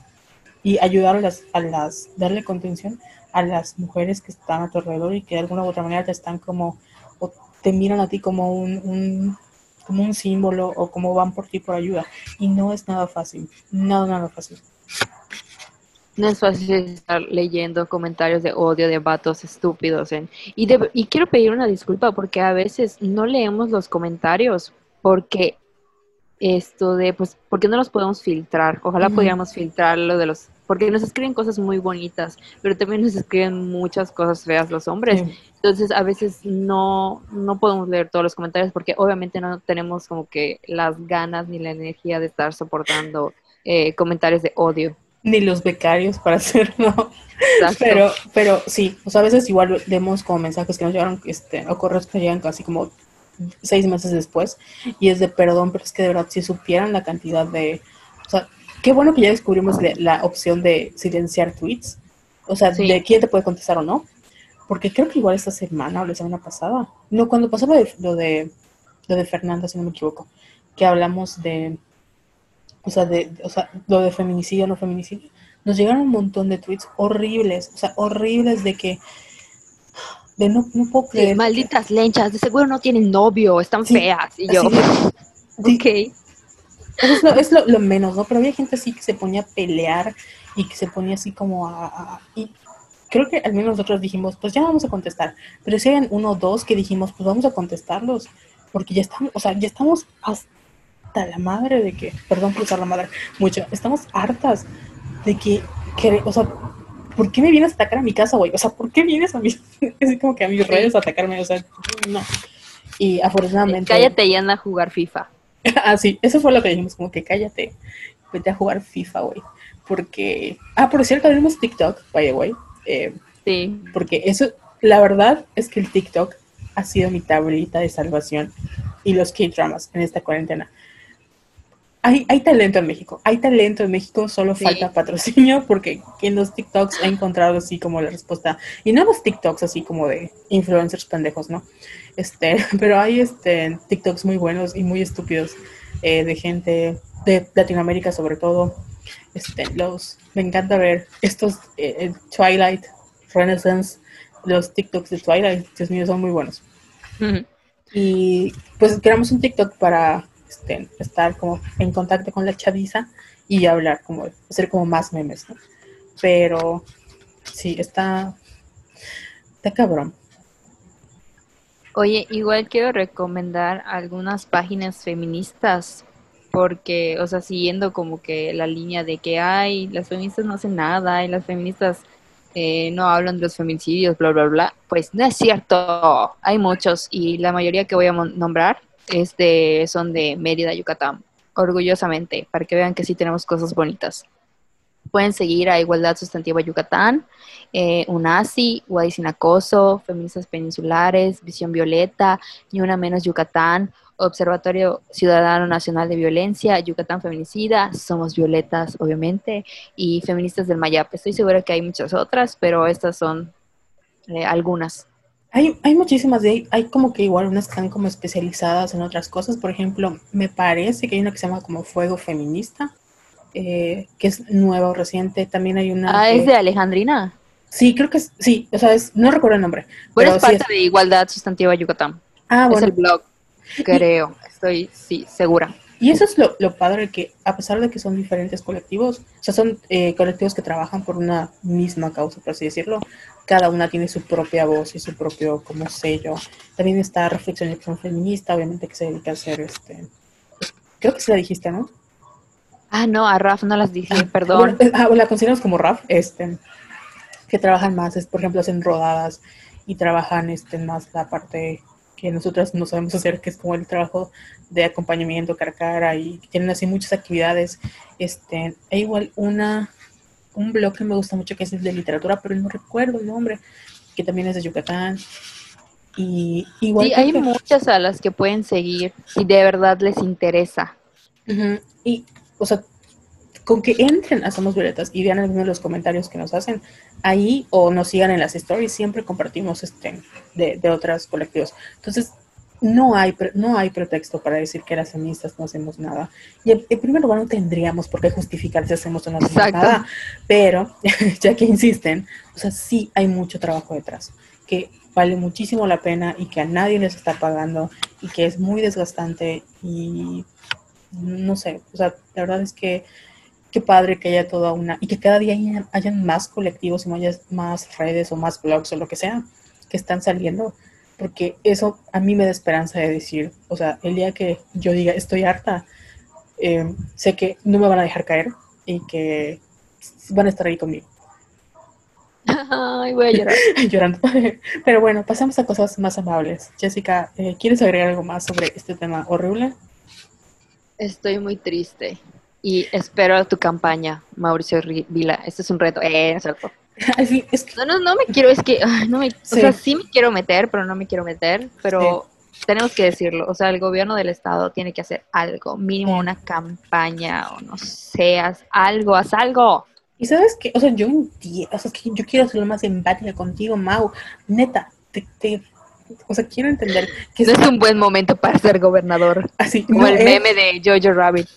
Y ayudar a las, a las, darle contención a las mujeres que están a tu alrededor y que de alguna u otra manera te están como, o te miran a ti como un, un como un símbolo o como van por ti por ayuda. Y no es nada fácil, nada, nada fácil. No es fácil estar leyendo comentarios de odio de vatos estúpidos. En, y, y quiero pedir una disculpa porque a veces no leemos los comentarios porque esto de, pues, porque no los podemos filtrar. Ojalá pudiéramos filtrar lo de los, porque nos escriben cosas muy bonitas, pero también nos escriben muchas cosas feas los hombres. Entonces, a veces no, no podemos leer todos los comentarios porque obviamente no tenemos como que las ganas ni la energía de estar soportando eh, comentarios de odio ni los becarios para hacerlo. Pero, pero sí, o sea, a veces igual vemos como mensajes que nos llegaron, este, o correos que llegan casi como seis meses después, y es de perdón, pero es que de verdad, si supieran la cantidad de, o sea, qué bueno que ya descubrimos la, opción de silenciar tweets, o sea, de quién te puede contestar o no, porque creo que igual esta semana o la semana pasada, no, cuando pasó lo de, lo de, lo de Fernanda, si no me equivoco, que hablamos de o sea, de, o sea, lo de feminicidio, no feminicidio, nos llegaron un montón de tweets horribles, o sea, horribles de que de no, no puedo creer. malditas lenchas, de seguro no tienen novio, están feas. Y yo, ok. es, lo, es lo, menos, ¿no? Pero había gente así que se ponía a pelear y que se ponía así como a, y creo que al menos nosotros dijimos, pues ya vamos a contestar. Pero si habían uno o dos que dijimos, pues vamos a contestarlos, porque ya estamos, o sea, ya estamos hasta la madre de que, perdón por usar la madre, mucho, estamos hartas de que, que o sea, ¿por qué me vienes a atacar a mi casa, güey? O sea, ¿por qué vienes a mí? así como que a mis redes a atacarme, o sea, no. Y afortunadamente. Cállate y anda a jugar FIFA. ah, sí, eso fue lo que dijimos, como que cállate, vete a jugar FIFA, güey. Porque, ah, por cierto, tenemos TikTok, by the way. Eh, sí. Porque eso, la verdad es que el TikTok ha sido mi tablita de salvación y los K-dramas en esta cuarentena hay, hay talento en México, hay talento en México, solo falta patrocinio porque en los TikToks he encontrado así como la respuesta, y no los TikToks así como de influencers pendejos, ¿no? Este, pero hay este TikToks muy buenos y muy estúpidos eh, de gente de Latinoamérica sobre todo. Este, los, me encanta ver estos eh, Twilight, Renaissance, los TikToks de Twilight, Dios mío, son muy buenos. Y pues creamos un TikTok para este, estar como en contacto con la chaviza y hablar, como hacer como más memes, Pero sí, está, está cabrón. Oye, igual quiero recomendar algunas páginas feministas, porque, o sea, siguiendo como que la línea de que, hay las feministas no hacen nada y las feministas eh, no hablan de los feminicidios, bla, bla, bla, pues no es cierto, hay muchos y la mayoría que voy a nombrar este, son de Mérida, Yucatán, orgullosamente, para que vean que sí tenemos cosas bonitas. Pueden seguir a Igualdad Sustantiva Yucatán, eh, UNASI, Sin Acoso, Feministas Peninsulares, Visión Violeta, Ni Una Menos Yucatán, Observatorio Ciudadano Nacional de Violencia, Yucatán Feminicida, Somos Violetas, obviamente, y Feministas del Mayap. Estoy segura que hay muchas otras, pero estas son eh, algunas. Hay, hay muchísimas de hay como que igual unas que están como especializadas en otras cosas. Por ejemplo, me parece que hay una que se llama como Fuego Feminista, eh, que es nueva o reciente. También hay una. Ah, es de Alejandrina. Sí, creo que es, sí, o sea, es, no recuerdo el nombre. Bueno, es parte de Igualdad Sustantiva Yucatán. Ah, bueno. Es el blog, creo, estoy, sí, segura. Y eso es lo, lo, padre, que a pesar de que son diferentes colectivos, o sea, son eh, colectivos que trabajan por una misma causa, por así decirlo, cada una tiene su propia voz y su propio como sello. También está Reflexión y Acción Feminista, obviamente que se dedica a hacer este... Creo que se la dijiste, ¿no? Ah, no, a Raf no las dije, ah, perdón. Eh, ah, la consideramos como Raf, este, que trabajan más, es, por ejemplo, hacen rodadas y trabajan este, más la parte que nosotras no sabemos hacer, que es como el trabajo de acompañamiento cara a cara y tienen así muchas actividades. Este, hay igual una, un blog que me gusta mucho que es de literatura, pero no recuerdo el nombre, que también es de Yucatán. Y igual sí, hay muchas a las que pueden seguir si de verdad les interesa. Y, o sea, con que entren a Somos Violetas y vean algunos de los comentarios que nos hacen ahí o nos sigan en las stories, siempre compartimos este de, de otras colectivos. Entonces, no hay, no hay pretexto para decir que las feministas no hacemos nada. Y en, primer lugar, no tendríamos por qué justificar si hacemos o no hacemos nada. Pero, ya que insisten, o sea, sí hay mucho trabajo detrás, que vale muchísimo la pena y que a nadie les está pagando y que es muy desgastante y no sé, o sea, la verdad es que qué padre que haya toda una, y que cada día hayan, más colectivos y más redes o más blogs o lo que sea que están saliendo, porque eso a mí me da esperanza de decir, o sea, el día que yo diga estoy harta, eh, sé que no me van a dejar caer y que van a estar ahí conmigo. Ay, voy a llorar. Llorando. Pero bueno, pasamos a cosas más amables. Jessica, eh, ¿quieres agregar algo más sobre este tema horrible? Estoy muy triste. Y espero tu campaña, Mauricio Vila. Este es un reto. Eh, No, no, no me quiero, es que, no me, o sea, sí me quiero meter, pero no me quiero meter, pero tenemos que decirlo. O sea, el gobierno del estado tiene que hacer algo, mínimo una campaña, o no haz algo, haz algo. Y sabes que, o sea, yo o sea, que yo quiero ser lo más empática contigo, Mau. Neta, te, te o sea, quiero entender que no es un buen momento para ser gobernador. Así, como el meme de Jojo Rabbit.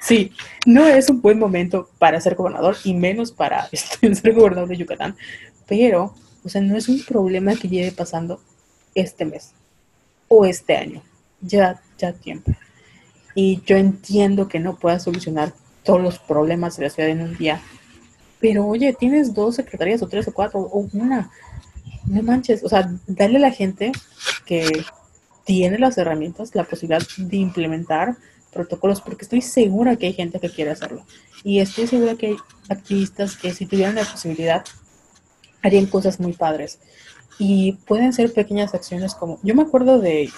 Sí, no es un buen momento para ser gobernador y menos para este, ser gobernador de Yucatán, pero, o sea, no es un problema que lleve pasando este mes o este año, ya, ya tiempo. Y yo entiendo que no puedas solucionar todos los problemas de la ciudad en un día, pero oye, tienes dos secretarías o tres o cuatro o una no manches, o sea, dale a la gente que tiene las herramientas la posibilidad de implementar protocolos, porque estoy segura que hay gente que quiere hacerlo. Y estoy segura que hay activistas que si tuvieran la posibilidad harían cosas muy padres. Y pueden ser pequeñas acciones como, yo me acuerdo de,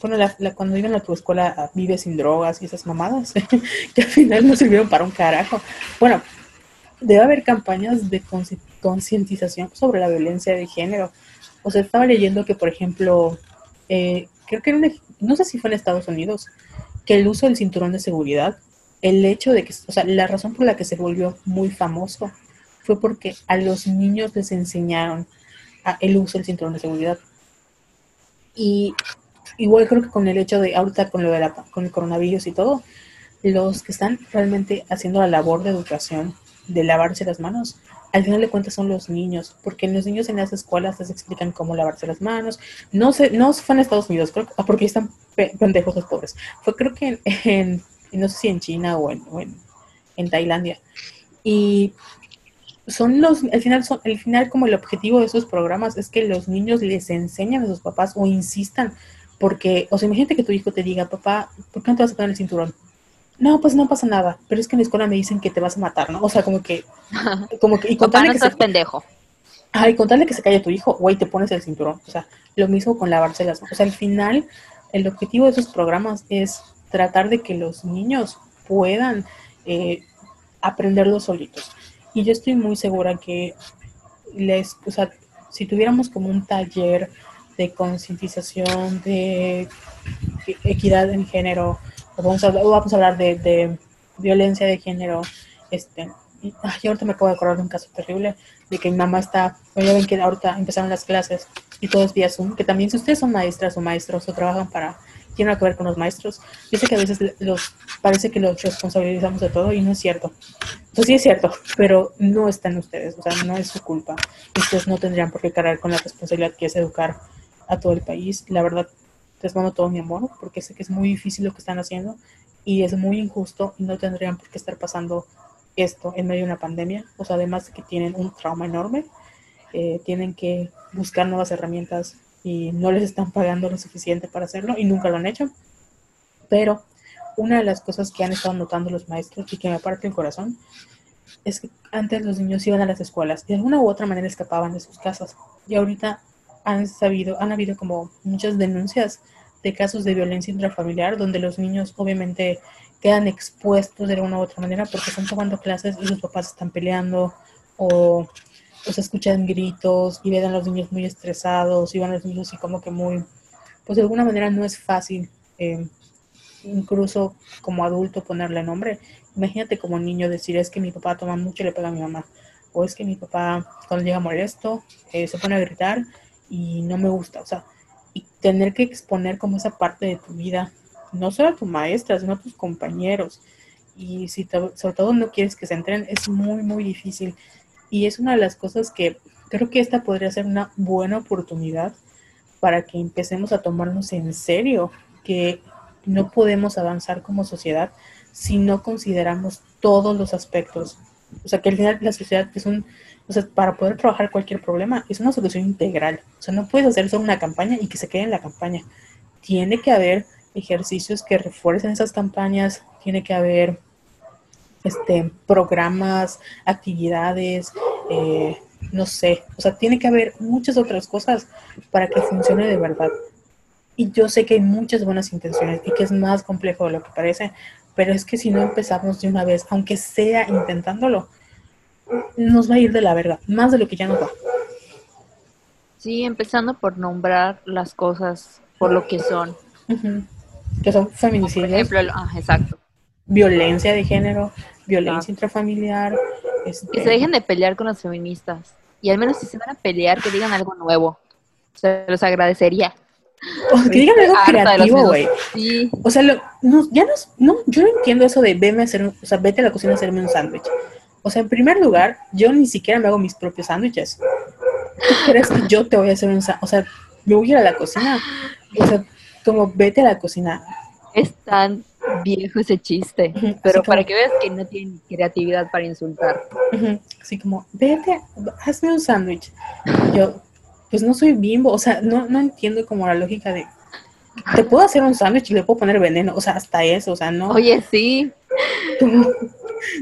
bueno, cuando iban a tu escuela Vive sin drogas y esas mamadas, que al final no sirvieron para un carajo. Bueno, debe haber campañas de concientización sobre la violencia de género. O sea, estaba leyendo que, por ejemplo, eh, creo que era no sé si fue en Estados Unidos, que el uso del cinturón de seguridad, el hecho de que, o sea, la razón por la que se volvió muy famoso fue porque a los niños les enseñaron el uso del cinturón de seguridad. Y igual creo que con el hecho de ahorita con lo de la, con el coronavirus y todo, los que están realmente haciendo la labor de educación de lavarse las manos, al final de cuentas son los niños, porque los niños en las escuelas les explican cómo lavarse las manos. No sé, no fue en Estados Unidos, creo, ah, porque están pendejos los pobres. Fue creo que en, no sé si en China o en, en, Tailandia. Y son los, al final, son, al final como el objetivo de esos programas es que los niños les enseñan a sus papás o insistan, porque, o sea, imagínate que tu hijo te diga, papá, ¿por qué no te vas a poner el cinturón? No, pues no pasa nada, pero es que en la escuela me dicen que te vas a matar, ¿no? O sea, como que, como que, y contarle que se, pendejo. Ay, contarle que se calle tu hijo, güey, te pones el cinturón. O sea, lo mismo con lavarse las manos. O sea, al final, el objetivo de esos programas es tratar de que los niños puedan eh, aprenderlo solitos. Y yo estoy muy segura que les, o sea, si tuviéramos como un taller de concientización, de equidad en género, vamos a, vamos a hablar de, violencia de género, este, y ahorita me acabo de acordar de un caso terrible de que mi mamá está, ya ven que ahorita empezaron las clases y todo es vía Zoom, que también si ustedes son maestras o maestros o trabajan para, tienen que ver con los maestros, yo que a veces los, parece que los responsabilizamos de todo y no es cierto. Pues sí es cierto, pero no están ustedes, o sea, no es su culpa. Ustedes no tendrían por qué cargar con la responsabilidad que es educar a todo el país. La verdad, les mando todo mi amor porque sé que es muy difícil lo que están haciendo y es muy injusto y no tendrían por qué estar pasando esto en medio de una pandemia. O sea, además de que tienen un trauma enorme, eh, tienen que buscar nuevas herramientas y no les están pagando lo suficiente para hacerlo y nunca lo han hecho. Pero una de las cosas que han estado notando los maestros y que me parte el corazón es que antes los niños iban a las escuelas y de alguna u otra manera escapaban de sus casas y ahorita han sabido, han habido como muchas denuncias de casos de violencia intrafamiliar donde los niños obviamente quedan expuestos de alguna u otra manera porque están tomando clases y los papás están peleando o, se escuchan gritos y ven a los niños muy estresados y van a los niños así como que muy, pues de alguna manera no es fácil eh, incluso como adulto ponerle nombre. Imagínate como niño decir es que mi papá toma mucho y le pega a mi mamá o es que mi papá cuando llega molesto eh, se pone a gritar y no me gusta, o sea, y tener que exponer como esa parte de tu vida, no solo a tu maestra, sino a tus compañeros. Y si sobre todo no quieres que se entren, es muy, muy difícil. Y es una de las cosas que creo que esta podría ser una buena oportunidad para que empecemos a tomarnos en serio que no podemos avanzar como sociedad si no consideramos todos los aspectos. O sea, que al final la sociedad es un o sea, para poder trabajar cualquier problema es una solución integral. O sea, no puedes hacer solo una campaña y que se quede en la campaña. Tiene que haber ejercicios que refuercen esas campañas, tiene que haber este, programas, actividades, eh, no sé, o sea, tiene que haber muchas otras cosas para que funcione de verdad. Y yo sé que hay muchas buenas intenciones y que es más complejo de lo que parece, pero es que si no empezamos de una vez, aunque sea intentándolo, nos va a ir de la verga, más de lo que ya nos va. Sí, empezando por nombrar las cosas por lo que son. Que son feminicidios. Por ejemplo, ah, exacto. Violencia de género, violencia intrafamiliar. Este que se dejen de pelear con las feministas. Y al menos si se van a pelear, que digan algo nuevo. Se los agradecería. O que digan algo creativo, güey. Sí. O sea, no, ya no, no, yo no entiendo eso de veme a hacer, o sea, vete a la cocina a hacerme un sándwich. O sea, en primer lugar, yo ni siquiera me hago mis propios sándwiches. ¿Tú crees que yo te voy a hacer un sándwich? O sea, me voy a ir a la cocina. O sea, como vete a la cocina. Es tan viejo ese chiste, pero para que veas que no tiene creatividad para insultar. Así como, vete, hazme un sándwich. Yo, pues no soy bimbo, o sea, no, no entiendo como la lógica de, te puedo hacer un sándwich y le puedo poner veneno, o sea, hasta eso, o sea, no. Oye, sí.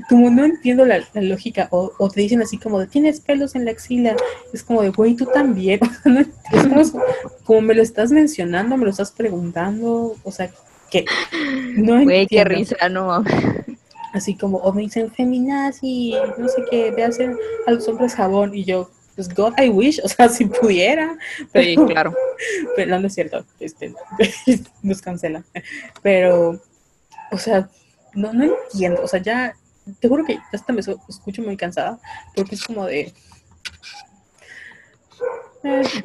Como, no entiendo la, lógica, o, o, te dicen así como de, tienes pelos en la axila, es como de, güey, tú también, como, me lo estás mencionando, me lo estás preguntando, o sea, que no Güey, qué risa, no. Así como, o me dicen feminazi, no sé qué, ve a hacer a los hombres jabón, y yo, pues God I wish, o sea, si pudiera. Pero, sí, claro. Pero no, es cierto, este, nos cancela. Pero, o sea, no, no entiendo, o sea, ya, te juro que ya hasta me escucho muy cansada, porque es como de,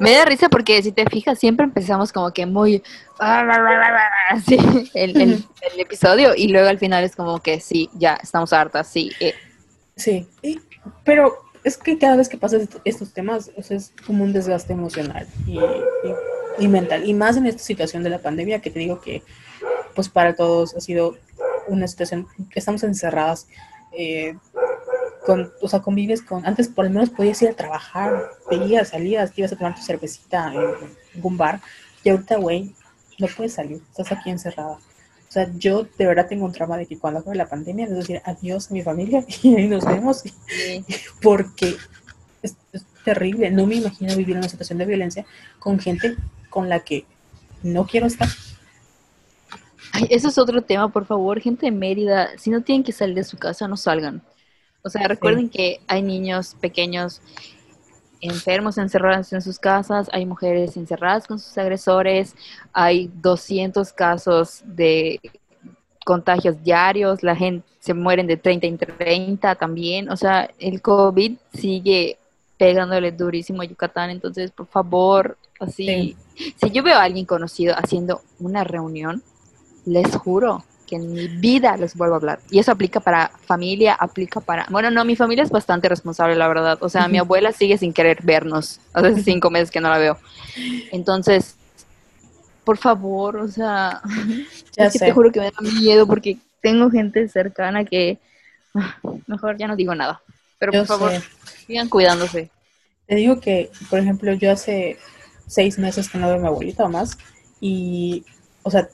me da risa porque si te fijas, siempre empezamos como que muy así el, el, episodio y luego al final es como que sí, ya estamos hartas, sí. Eh. Sí, pero es que cada vez que pasas estos temas es como un desgaste emocional y, y, mental. Y más en esta situación de la pandemia que te digo que pues para todos ha sido una situación, estamos encerradas. Eh, con, o sea, convives con, antes por lo menos podías ir a trabajar, veías, salías, te ibas a tomar tu cervecita en, algún bar, y ahorita, güey, no puedes salir, estás aquí encerrada. O sea, yo de verdad tengo un trauma de que cuando acabe la pandemia, es decir adiós a mi familia y ahí nos vemos, porque es, terrible. No me imagino vivir una situación de violencia con gente con la que no quiero estar. Ay, eso es otro tema, por favor, gente de Mérida, si no tienen que salir de su casa, no salgan. O sea, recuerden que hay niños pequeños enfermos encerrados en sus casas, hay mujeres encerradas con sus agresores, hay 200 casos de contagios diarios, la gente se mueren de 30 en 30 también, o sea, el COVID sigue pegándole durísimo a Yucatán, entonces por favor, así, si yo veo a alguien conocido haciendo una reunión, les juro que en mi vida les vuelvo a hablar. Y eso aplica para familia, aplica para... Bueno, no, mi familia es bastante responsable, la verdad. O sea, mi abuela sigue sin querer vernos. Hace cinco meses que no la veo. Entonces, por favor, o sea, ya te juro que me da miedo porque tengo gente cercana que... Ah, mejor ya no digo nada. Pero por favor, sigan cuidándose. Te digo que, por ejemplo, yo hace seis meses que no veo a mi abuelita o más. Y, o sea,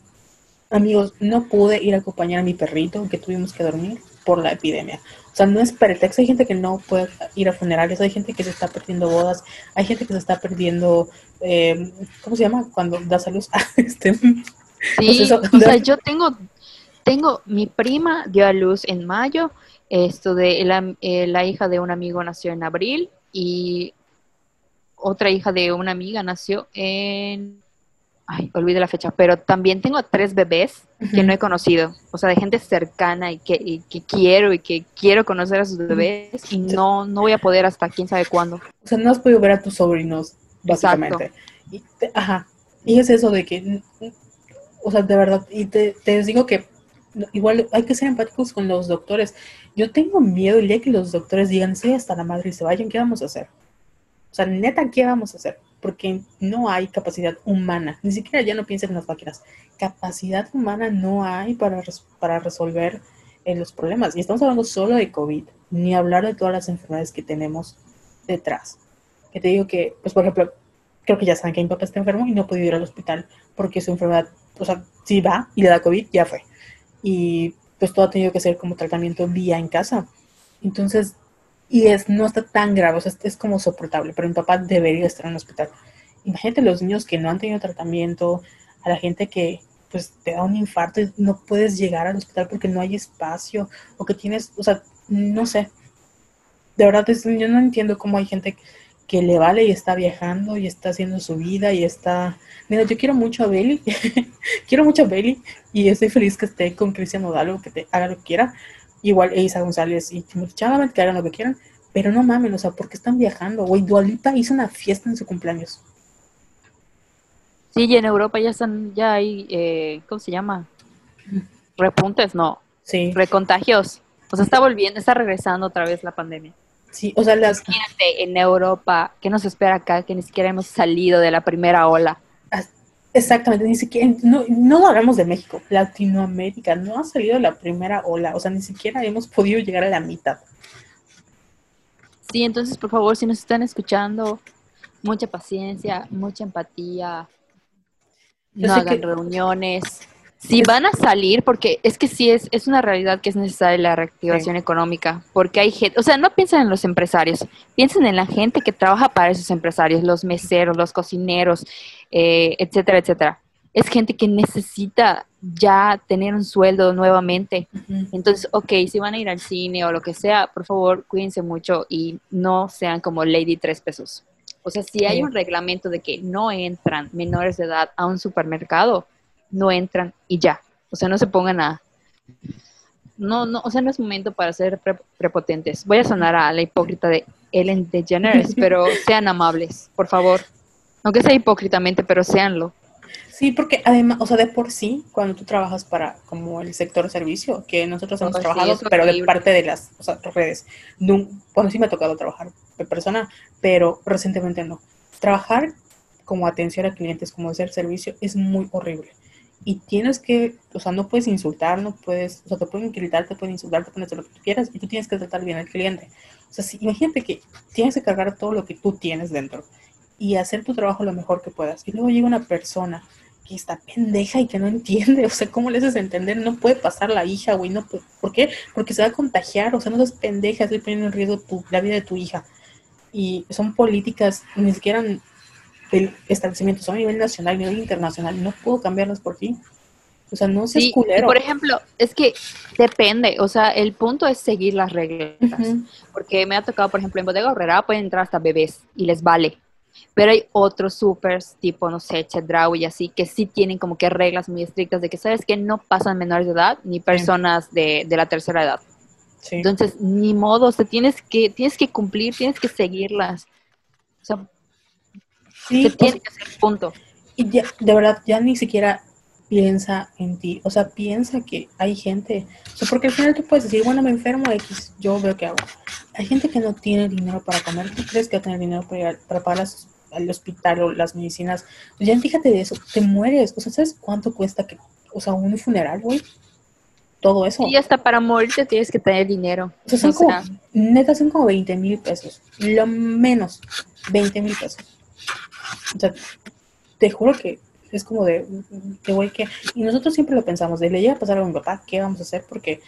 Amigos, no pude ir a acompañar a mi perrito que tuvimos que dormir por la epidemia. O sea, no es pretexto. Hay gente que no puede ir a funerales, hay gente que se está perdiendo bodas, hay gente que se está perdiendo, eh, ¿cómo se llama? Cuando da salud. este, sí, pues o sea, yo tengo, tengo, mi prima dio a luz en mayo, esto de la, eh, la hija de un amigo nació en abril y otra hija de una amiga nació en ay, olvide la fecha, pero también tengo tres bebés que no he conocido, o sea, de gente cercana y que, quiero y que quiero conocer a sus bebés y no, no voy a poder hasta quién sabe cuándo. O sea, no has podido ver a tus sobrinos, básicamente. Y ajá, y es eso de que, o sea, de verdad, y te, te digo que igual hay que ser empáticos con los doctores. Yo tengo miedo el día que los doctores digan, sí, hasta la madre y se vayan, ¿qué vamos a hacer? O sea, neta, ¿qué vamos a hacer? porque no hay capacidad humana, ni siquiera ya no piensen en las máquinas, capacidad humana no hay para, para resolver eh, los problemas. Y estamos hablando solo de COVID, ni hablar de todas las enfermedades que tenemos detrás. Que te digo que, pues por ejemplo, creo que ya saben que mi papá está enfermo y no puede ir al hospital porque su enfermedad, o sea, si va y le da COVID, ya fue. Y pues todo ha tenido que ser como tratamiento vía en casa. Entonces, y es, no está tan grave, o sea, es, como soportable, pero mi papá debería estar en el hospital. Imagínate los niños que no han tenido tratamiento, a la gente que pues te da un infarto y no puedes llegar al hospital porque no hay espacio, o que tienes, o sea, no sé. De verdad, yo no entiendo cómo hay gente que le vale y está viajando y está haciendo su vida y está... Mira, yo quiero mucho a Belly, quiero mucho a Belly y estoy feliz que esté con Cristian Nodal que te haga lo que quiera, igual Isa González y Timothy Chalamet, que hagan lo que quieran, pero no mamen, o sea, ¿por qué están viajando? Güey, Dualipa hizo una fiesta en su cumpleaños. Sí, y en Europa ya están, ya hay, eh, ¿cómo se llama? Repuntes, no. Sí. Recontagios. O sea, está volviendo, está regresando otra vez la pandemia. Sí, o sea, las... Imagínate en Europa, ¿qué nos espera acá? Que ni siquiera hemos salido de la primera ola. Exactamente, ni siquiera, no, no hablamos de México, Latinoamérica no ha salido la primera ola, o sea, ni siquiera hemos podido llegar a la mitad. Sí, entonces, por favor, si nos están escuchando, mucha paciencia, mucha empatía, no hagan reuniones. Si van a salir, porque es que sí es, es una realidad que es necesaria la reactivación económica, porque hay gente, o sea, no piensen en los empresarios, piensen en la gente que trabaja para esos empresarios, los meseros, los cocineros, eh, etcétera, etcétera. Es gente que necesita ya tener un sueldo nuevamente. Entonces, ok, si van a ir al cine o lo que sea, por favor, cuídense mucho y no sean como Lady Tres Pesos. O sea, si hay un reglamento de que no entran menores de edad a un supermercado, no entran y ya. O sea, no se pongan a... No, no, o sea, no es momento para ser prepotentes. Voy a sonar a la hipócrita de Ellen DeGeneres, pero sean amables, por favor. Aunque sea hipócritamente, pero seanlo. Sí, porque además, o sea, de por sí, cuando tú trabajas para como el sector servicio, que nosotros hemos trabajado, pero de parte de las redes, no, bueno, sí me ha tocado trabajar de persona, pero recientemente no. Trabajar como atención a clientes, como hacer servicio, es muy horrible. Y tienes que, o sea, no puedes insultar, no puedes, o sea, te pueden gritar, te pueden insultar, te pueden hacer lo que tú quieras, y tú tienes que tratar bien al cliente. O sea, si, imagínate que tienes que cargar todo lo que tú tienes dentro y hacer tu trabajo lo mejor que puedas. Y luego llega una persona que está pendeja y que no entiende, o sea, ¿cómo le haces entender? No puede pasar la hija, güey, no ¿por qué? Porque se va a contagiar, o sea, no seas pendeja, estoy poniendo en riesgo tu, la vida de tu hija. Y son políticas, ni siquiera del establecimiento, son a nivel nacional, a nivel internacional, no puedo cambiarlas por ti. O sea, no seas culero. por ejemplo, es que depende, o sea, el punto es seguir las reglas. Porque me ha tocado, por ejemplo, en Bodega Herrera pueden entrar hasta bebés y les vale. Pero hay otros supers, tipo, no sé, Chedraui y así, que sí tienen como que reglas muy estrictas de que, ¿sabes que No pasan menores de edad ni personas de, de, la tercera edad. Entonces, ni modo, o sea, tienes que, tienes que cumplir, tienes que seguirlas. O sea, sí, se tiene que hacer punto. Y ya, de verdad, ya ni siquiera piensa en ti. O sea, piensa que hay gente. O sea, porque al final tú puedes decir, bueno, me enfermo X, yo veo que hago. Hay gente que no tiene dinero para comer. ¿Tú crees que va a tener dinero para, ir, para pagar al hospital o las medicinas? Ya fíjate de eso, te mueres. O sea, ¿sabes cuánto cuesta que, o sea, un funeral, güey? Todo eso. Y hasta para morirte tienes que tener dinero. O sea, son como, neta, son como 20 mil pesos. Lo menos, 20 mil pesos. O sea, te juro que es como de, qué güey, que... Y nosotros siempre lo pensamos, de le llega a pasar a mi papá, ¿qué vamos a hacer? Porque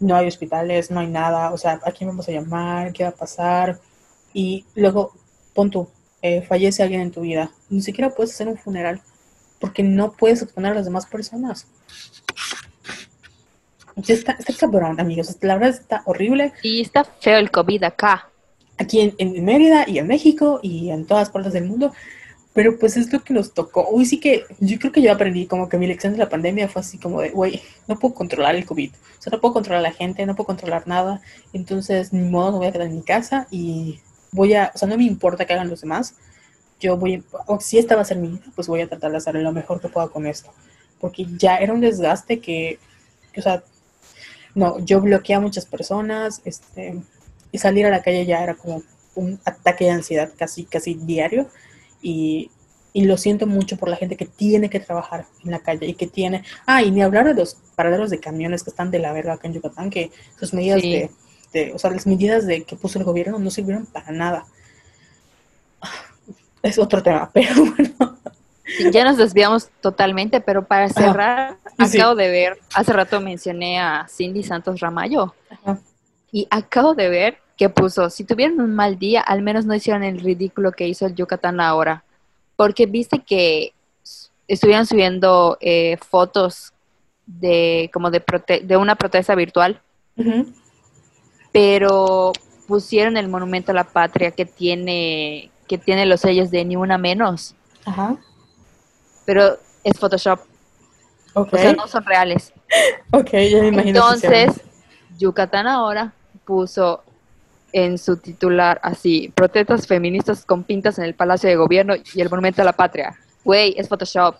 no hay hospitales, no hay nada, o sea, ¿a quién vamos a llamar? ¿Qué va a pasar? Y luego, pon tú, eh, fallece alguien en tu vida, ni siquiera puedes hacer un funeral, porque no puedes exponer a las demás personas. Está, está cabrón, amigos, la verdad está horrible. Y está feo el COVID acá. Aquí en, en Mérida y en México y en todas partes del mundo pero pues es lo que nos tocó. Uy, sí que yo creo que yo aprendí como que mi lección de la pandemia fue así como de, güey, no puedo controlar el COVID. O sea, no puedo controlar a la gente, no puedo controlar nada. Entonces, ni modo, me voy a quedar en mi casa y voy a, o sea, no me importa que hagan los demás. Yo voy, o si esta va a ser mi vida, pues voy a tratar de hacer lo mejor que pueda con esto. Porque ya era un desgaste que, o sea, no, yo bloqueé a muchas personas, este, y salir a la calle ya era como un ataque de ansiedad casi, casi diario y, lo siento mucho por la gente que tiene que trabajar en la calle y que tiene, ah, y ni hablar de los paraderos de camiones que están de la verga acá en Yucatán, que sus medidas de, o sea, las medidas de que puso el gobierno no sirvieron para nada. Es otro tema, pero bueno. ya nos desviamos totalmente, pero para cerrar, acabo de ver, hace rato mencioné a Cindy Santos Ramayo, y acabo de ver que puso, si tuvieron un mal día, al menos no hicieron el ridículo que hizo el Yucatán ahora. Porque viste que estuvieron subiendo eh, fotos de como de, de una protesta virtual, pero pusieron el monumento a la patria que tiene que tiene los sellos de ni una menos. Ajá. Pero es Photoshop. O sea, no son reales. Ok, ya me imagino. Entonces, Yucatán ahora puso en su titular así, protestas feministas con pintas en el Palacio de Gobierno y el Monumento a la Patria. Güey, es Photoshop.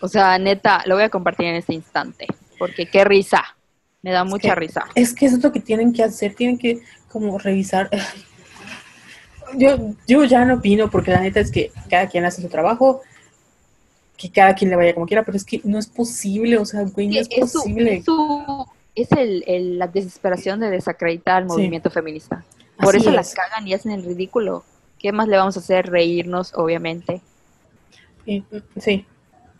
O sea, neta, lo voy a compartir en este instante. Porque qué risa. Me da mucha risa. Es que eso es lo que tienen que hacer. Tienen que como revisar. Yo, yo ya no opino porque la neta es que cada quien hace su trabajo. Que cada quien le vaya como quiera. Pero es que no es posible. O sea, güey, no es, posible. es el, la desesperación de desacreditar al movimiento feminista. Por eso las cagan y hacen el ridículo. ¿Qué más le vamos a hacer? Reírnos, obviamente. Sí.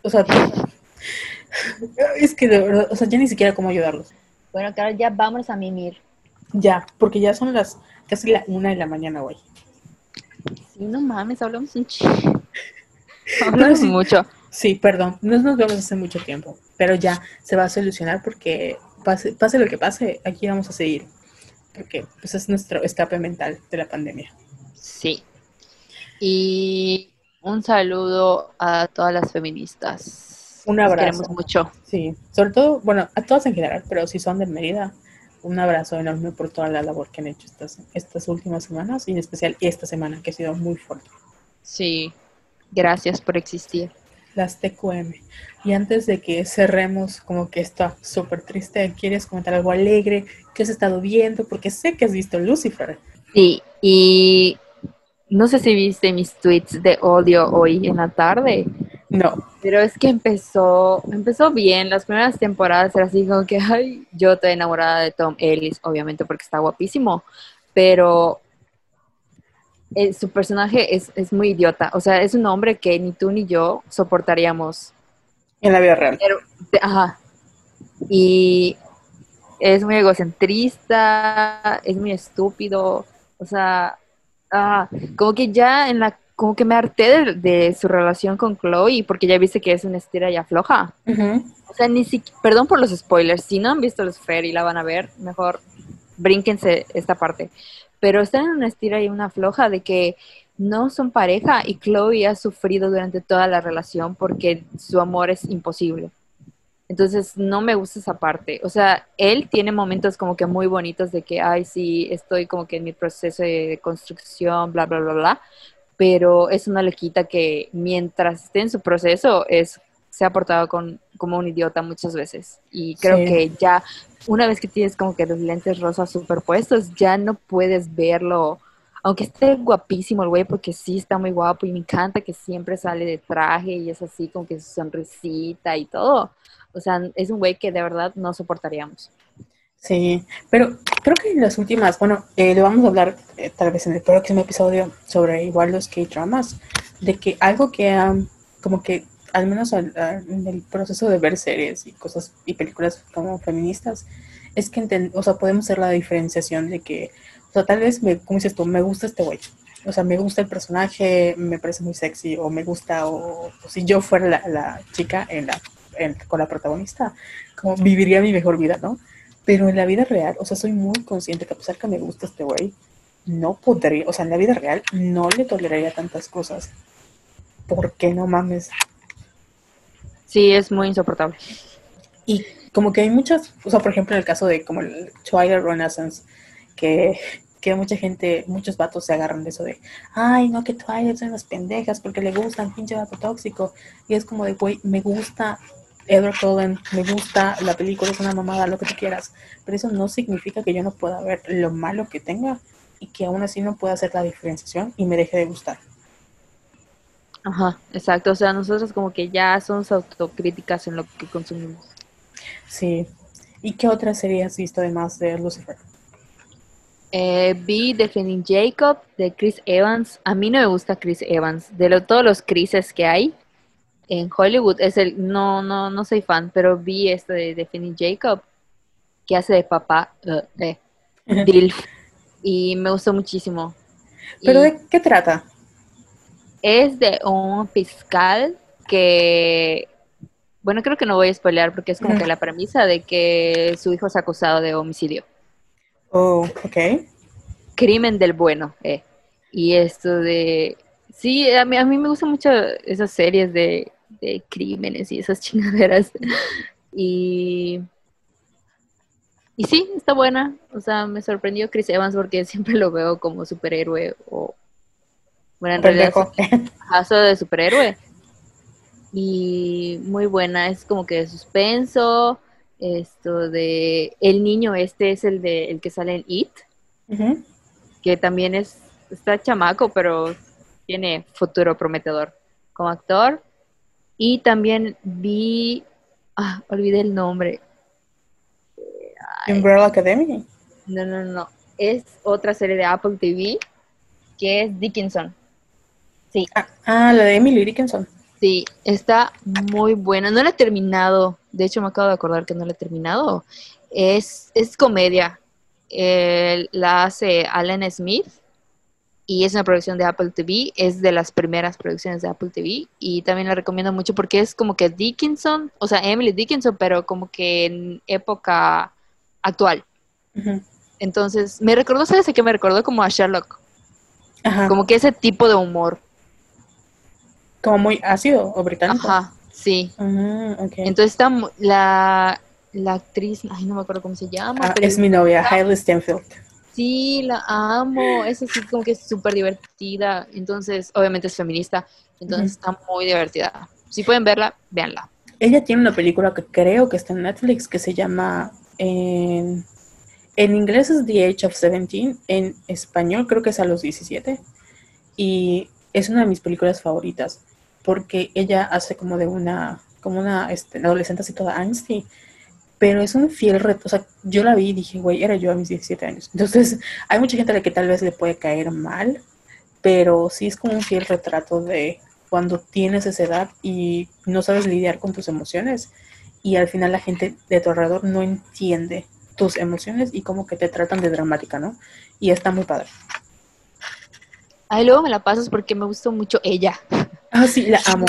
O sea, es que de verdad, o sea, ya ni siquiera cómo ayudarlos. Bueno, claro, ya vamos a mimir. Ya, porque ya son las casi la una de la mañana hoy. Sí, no mames, hablamos un chingo. hablamos mucho. Sí, perdón, no nos vemos hace mucho tiempo, pero ya se va a solucionar porque pase, pase lo que pase, aquí vamos a seguir. Porque pues es nuestro escape mental de la pandemia. Sí. Y un saludo a todas las feministas. Un abrazo. queremos mucho. Sí, sobre todo, bueno, a todas en general, pero si son de Mérida, un abrazo enorme por toda la labor que han hecho estas, estas últimas semanas y en especial esta semana que ha sido muy fuerte. Sí, gracias por existir. Las TQM. Y antes de que cerremos como que está súper triste, ¿quieres comentar algo alegre? ¿Qué has estado viendo? Porque sé que has visto Lucifer. Sí, y no sé si viste mis tweets de odio hoy en la tarde. No. Pero es que empezó, empezó bien. Las primeras temporadas era así como que, ay, yo estoy enamorada de Tom Ellis, obviamente porque está guapísimo. Pero eh, su personaje es, es, muy idiota. O sea, es un hombre que ni tú ni yo soportaríamos. En la vida real. ajá. Y es muy egocentrista, es muy estúpido. O sea, Ah, como que ya en la, como que me harté de, su relación con Chloe, porque ya viste que es una estira y afloja. O sea, ni siquiera, perdón por los spoilers, si no han visto los Fair y la van a ver, mejor brínquense esta parte. Pero están en una estira y una afloja de que no son pareja y Chloe ha sufrido durante toda la relación porque su amor es imposible. Entonces no me gusta esa parte. O sea, él tiene momentos como que muy bonitos de que, ay, sí, estoy como que en mi proceso de construcción, bla, bla, bla, bla. Pero eso no le quita que mientras esté en su proceso es, se ha portado con, como un idiota muchas veces. Y creo que ya, una vez que tienes como que los lentes rosas superpuestos, ya no puedes verlo. Aunque esté guapísimo el güey, porque sí está muy guapo y me encanta que siempre sale de traje y es así como que su sonrisita y todo o sea, es un güey que de verdad no soportaríamos. Sí, pero creo que en las últimas, bueno, eh, lo vamos a hablar eh, tal vez en el próximo episodio sobre igual los K-dramas, de que algo que como que al menos en el proceso de ver series y cosas y películas como feministas, es que o sea, podemos hacer la diferenciación de que, o sea, tal vez, me, como dices tú, me gusta este güey, o sea, me gusta el personaje, me parece muy sexy, o me gusta, o, si yo fuera la, la chica en la con la protagonista, como viviría mi mejor vida, ¿no? Pero en la vida real, o sea, soy muy consciente que a pesar que me gusta este güey, no podría, o sea, en la vida real no le toleraría tantas cosas. ¿Por qué no mames? Sí, es muy insoportable. Y como que hay muchas, o sea, por ejemplo, en el caso de como el Twilight Renaissance, que, que mucha gente, muchos vatos se agarran de eso de, ay, no, que Twilight son las pendejas porque le gustan, pinche vato tóxico. Y es como de, güey, me gusta Edward Cullen, me gusta, la película es una mamada, lo que tú quieras, pero eso no significa que yo no pueda ver lo malo que tenga y que aún así no pueda hacer la diferenciación y me deje de gustar. Ajá, exacto, o sea, nosotros como que ya somos autocríticas en lo que consumimos. Sí. ¿Y qué otra serie has visto además de Lucifer? Eh, vi Defending Jacob de Chris Evans. A mí no me gusta Chris Evans. De todos los Crises que hay, en Hollywood es el no no no soy fan pero vi esto de, de Jacob que hace de papá uh, eh, Dilf y me gustó muchísimo pero de qué trata es de un fiscal que bueno creo que no voy a spoilear porque es como que la premisa de que su hijo es acusado de homicidio oh ok crimen del bueno eh. y esto de sí a mí, a mí me gustan mucho esas series de de crímenes y esas chingaderas. y, y sí, está buena. O sea, me sorprendió Chris Evans porque siempre lo veo como superhéroe o... Bueno, en realidad es de superhéroe. Y muy buena, es como que de suspenso, esto de el niño este es el de el que sale en It, que también es está chamaco, pero tiene futuro prometedor como actor. Y también vi, ah, olvidé el nombre. Umbrella Academy. No, no, no. Es otra serie de Apple TV que es Dickinson. Sí. Ah, ah, la de Emily Dickinson. Sí, está muy buena. No la he terminado. De hecho, me acabo de acordar que no la he terminado. Es, es comedia. la hace Alan Smith y es una producción de Apple TV, es de las primeras producciones de Apple TV y también la recomiendo mucho porque es como que Dickinson, o sea, Emily Dickinson, pero como que en época actual. Entonces, me recordó, ¿sabes qué? Me recordó como a Sherlock. Como que ese tipo de humor. Como muy ácido o británico. Ajá, sí. Ah, Entonces está la, la actriz, ay, no me acuerdo cómo se llama. Ah, es mi novia, Hailey Stenfield. Sí, la amo. Es así como que es súper divertida. Entonces, obviamente es feminista. Entonces está muy divertida. Si pueden verla, véanla. Ella tiene una película que creo que está en Netflix que se llama. En, en inglés es The Age of 17. En español creo que es a los 17. Y es una de mis películas favoritas. Porque ella hace como de una. Como una este, adolescente así toda angsty pero es un fiel reto. O sea, yo la vi y dije, güey, era yo a mis 17 años. Entonces, hay mucha gente a la que tal vez le puede caer mal, pero sí es como un fiel retrato de cuando tienes esa edad y no sabes lidiar con tus emociones y al final la gente de tu alrededor no entiende tus emociones y como que te tratan de dramática, ¿no? Y está muy padre. Ahí luego me la pasas porque me gustó mucho ella. Ah, sí, la amo.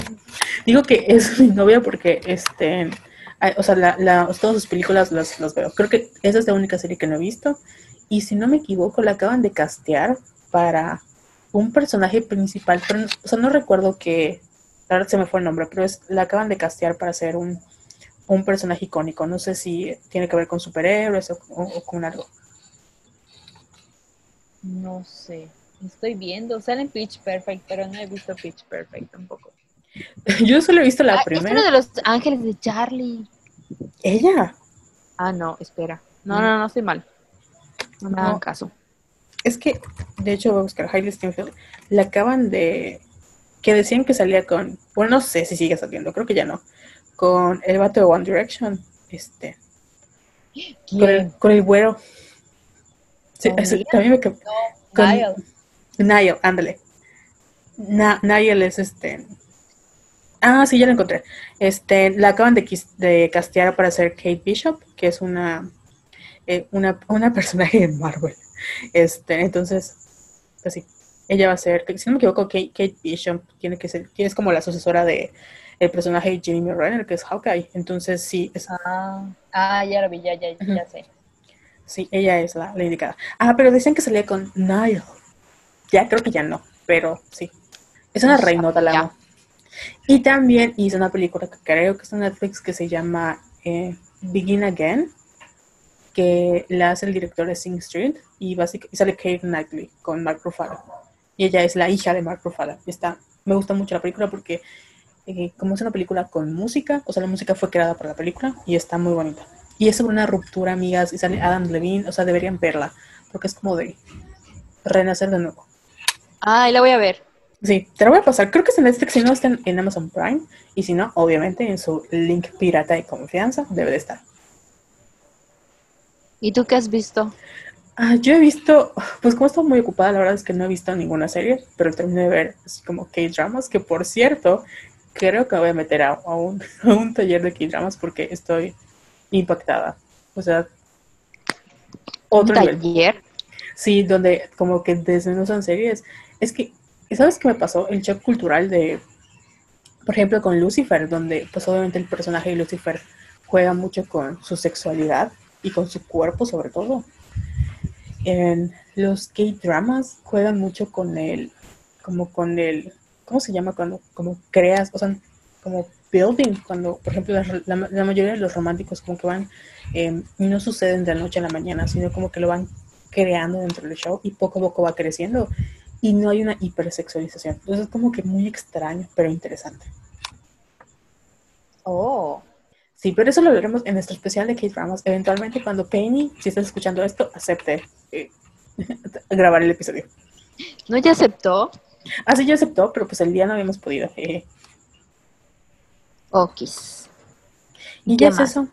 Digo que es mi novia porque este o sea, la, todas sus películas las, veo. Creo que esa es la única serie que no he visto. Y si no me equivoco, la acaban de castear para un personaje principal. Pero, o sea, no recuerdo que. Ahora se me fue el nombre, pero es, la acaban de castear para ser un, un personaje icónico. No sé si tiene que ver con superhéroes o, con algo. No sé. Estoy viendo. Sale en Pitch Perfect, pero no he visto Pitch Perfect tampoco. Yo solo he visto la ah, primera. Es uno de los ángeles de Charlie. ¿Ella? Ah, no, espera. No, no, no, estoy mal. No me hagan caso. Es que, de hecho, voy a buscar Hailey Steinfeld. La acaban de. Que decían que salía con. Bueno, no sé si sigue saliendo, creo que ya no. Con el vato de One Direction. Este. Con el, con el güero. Sí, también me quedó. Niall. Ándale. Niall es este Ah, sí, ya la encontré. Este, la acaban de, de castear para ser Kate Bishop, que es una, eh, una, una personaje de Marvel. Este, entonces, así, pues ella va a ser, si no me equivoco, Kate, Bishop tiene que ser, es como la sucesora de el personaje de Jamie Renner, que es Hawkeye. Entonces, sí, es... Ah, ah ya lo vi, ya, ya, ya sé. Sí, ella es la, indicada. Ah, pero dicen que salía con Niall. Ya, creo que ya no, pero sí. Es una reinota la amo. Y también hizo una película que creo que está en Netflix que se llama eh, Begin Again, que la hace el director de Sing Street y, básicamente sale Kate Knightley con Mark Ruffalo. Y ella es la hija de Mark Ruffalo. Está, me gusta mucho la película porque eh, como es una película con música, o sea, la música fue creada para la película y está muy bonita. Y es sobre una ruptura, amigas, y sale Adam Levine, o sea, deberían verla, porque es como de renacer de nuevo. Ah, la voy a ver. Sí, te lo voy a pasar. Creo que es en Netflix, si no está en, Amazon Prime. Y si no, obviamente en su link pirata de confianza debe de estar. ¿Y tú qué has visto? Ah, yo he visto, pues como estoy muy ocupada, la verdad es que no he visto ninguna serie, pero terminé de ver así como K-dramas, que por cierto, creo que voy a meter a, un, taller de K-dramas porque estoy impactada. O sea, otro ¿Un taller? Sí, donde como que desmenuzan series. Es que ¿Sabes qué me pasó? El shock cultural de, por ejemplo, con Lucifer, donde pues obviamente el personaje de Lucifer juega mucho con su sexualidad y con su cuerpo sobre todo. En los K-dramas juegan mucho con el, como con el, ¿cómo se llama? Cuando como creas, o sea, como building, cuando, por ejemplo, la, mayoría de los románticos como que van, eh, no suceden de la noche a la mañana, sino como que lo van creando dentro del show y poco a poco va creciendo y no hay una hipersexualización. Entonces es como que muy extraño, pero interesante. Oh. Sí, pero eso lo veremos en nuestro especial de K-Dramas. Eventualmente, cuando Penny, si estás escuchando esto, acepte eh, grabar el episodio. ¿No ya aceptó? Ah, sí, ya aceptó, pero pues el día no habíamos podido. Okis. Y ya es eso.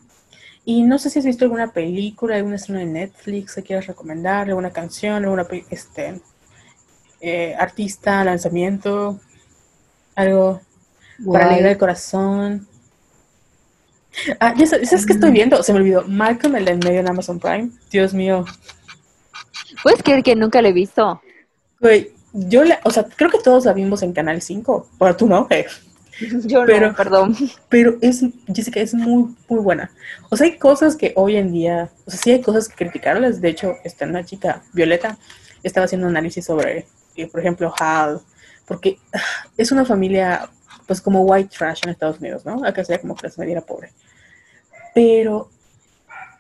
Y no sé si has visto alguna película, alguna estreno de Netflix que quieras recomendar, alguna canción, alguna este, eh, artista, lanzamiento, algo para alegrar el corazón. Ah, ya sabes, que estoy mm. viendo, se me olvidó. Malcolm, el del medio en Amazon Prime. Dios mío. ¿Puedes creer que nunca lo he visto? Güey, yo, la, o sea, creo que todos la vimos en Canal 5. Pero tú no, eh. Yo pero, no, perdón. Pero es, Jessica, es muy, muy buena. O sea, hay cosas que hoy en día, o sea, sí hay cosas que criticarles. De hecho, está una chica, Violeta, estaba haciendo un análisis sobre, eh, por ejemplo, Hal, porque ah, es una familia, pues como white trash en Estados Unidos, ¿no? Acá sería como clase media pobre. Pero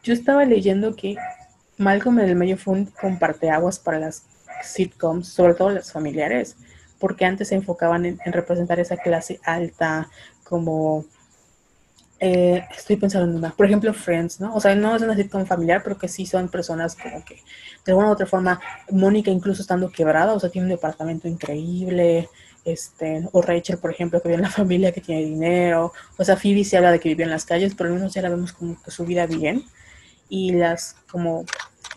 yo estaba leyendo que Malcolm en el medio fue un comparteaguas para las sitcoms, sobre todo las familiares porque antes se enfocaban en, representar esa clase alta, como eh, estoy pensando en una, por ejemplo, Friends, ¿no? O sea, no es una sitcom familiar, pero que sí son personas como que, de alguna u otra forma, Mónica incluso estando quebrada, o sea, tiene un departamento increíble, este, o Rachel, por ejemplo, que vive en la familia, que tiene dinero, o sea, Phoebe se habla de que vive en las calles, pero al menos ya la vemos como que su vida bien, y las como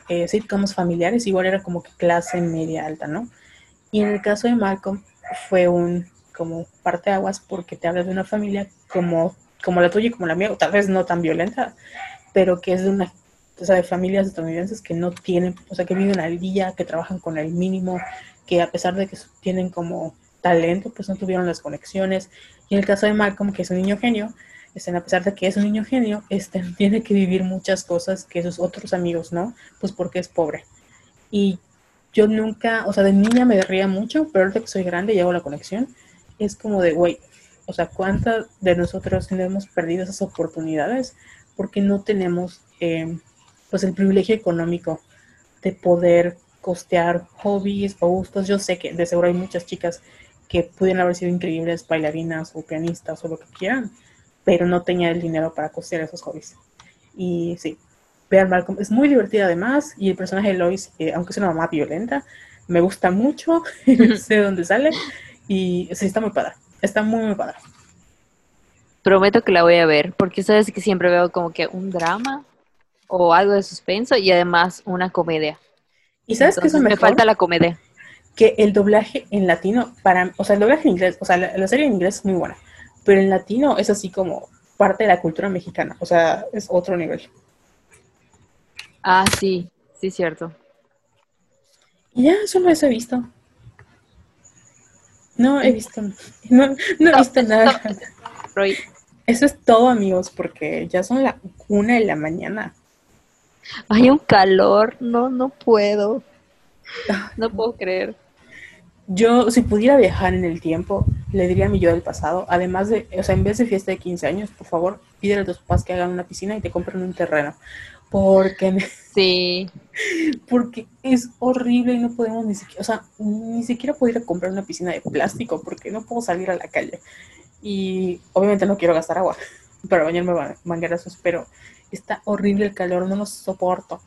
eh, sitcoms familiares igual era como que clase media alta, ¿no? Y en el caso de Malcolm fue un como parte aguas porque te habla de una familia como, como la tuya y como la mía, tal vez no tan violenta, pero que es de una o sea, de familias estadounidenses que no tienen, o sea, que viven al día, que trabajan con el mínimo, que a pesar de que tienen como talento, pues no tuvieron las conexiones. Y en el caso de Malcolm, que es un niño genio, este, a pesar de que es un niño genio, este, tiene que vivir muchas cosas que sus otros amigos, ¿no? Pues porque es pobre. Y yo nunca, o sea, de niña me ría mucho, pero ahorita que soy grande y hago la conexión, es como de, güey, o sea, ¿cuántas de nosotros no hemos perdido esas oportunidades? Porque no tenemos, eh, pues, el privilegio económico de poder costear hobbies o gustos. Yo sé que de seguro hay muchas chicas que pudieran haber sido increíbles bailarinas o pianistas o lo que quieran, pero no tenían el dinero para costear esos hobbies. Y sí, vean Malcolm. Es muy divertida además y el personaje de Lois, eh, aunque es una mamá violenta, me gusta mucho, sé dónde sale y sí, está muy padre. Está muy, muy padre. Prometo que la voy a ver, porque sabes que siempre veo como que un drama o algo de suspenso y además una comedia. ¿Y sabes qué es Me falta la comedia. Que el doblaje en latino, para, o sea, el doblaje en inglés, o sea, la serie en inglés es muy buena, pero en latino es así como parte de la cultura mexicana, o sea, es otro nivel. Ah, sí, sí, cierto. Ya, solo eso he visto. No he visto, no, no he visto nada. Eso es todo, amigos, porque ya son la una de la mañana. Hay un calor, no, no puedo. No puedo creer. Yo, si pudiera viajar en el tiempo, le diría a mi yo del pasado, además de, o sea, en vez de fiesta de 15 años, por favor, pídele a tus papás que hagan una piscina y te compren un terreno porque sí. porque es horrible y no podemos ni siquiera o sea ni siquiera poder comprar una piscina de plástico porque no puedo salir a la calle. Y obviamente no quiero gastar agua para bañarme manguerazos pero está horrible el calor no lo soporto.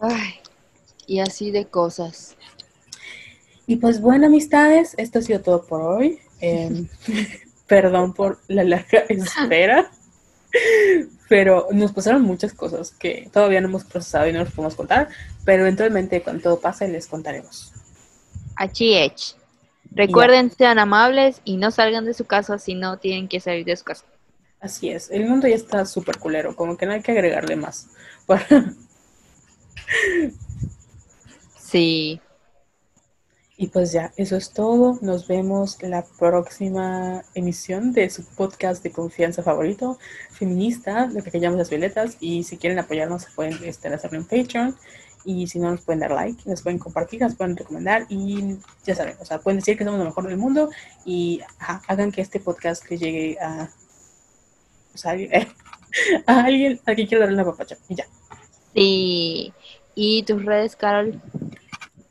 Ay y así de cosas. Y pues bueno amistades esto ha sido todo por hoy. Em, perdón por la larga espera pero nos pasaron muchas cosas que todavía no hemos procesado y no nos podemos contar, pero eventualmente cuando todo pase les contaremos. H. Recuerden, sean amables y no salgan de su casa si no tienen que salir de su casa. Así es, el mundo ya está súper culero, como que no hay que agregarle más. sí. Y pues ya, eso es todo. Nos vemos la próxima emisión de su podcast de confianza favorito, feminista, lo que llamamos las violetas. Y si quieren apoyarnos, pueden este, hacerlo en Patreon. Y si no, nos pueden dar like, nos pueden compartir, nos pueden recomendar. Y ya saben, o sea, pueden decir que somos lo mejor del mundo. Y hagan que este podcast le llegue a, a alguien a quien quiera darle una papacha. Y ya. Sí. ¿Y tus redes, Carol?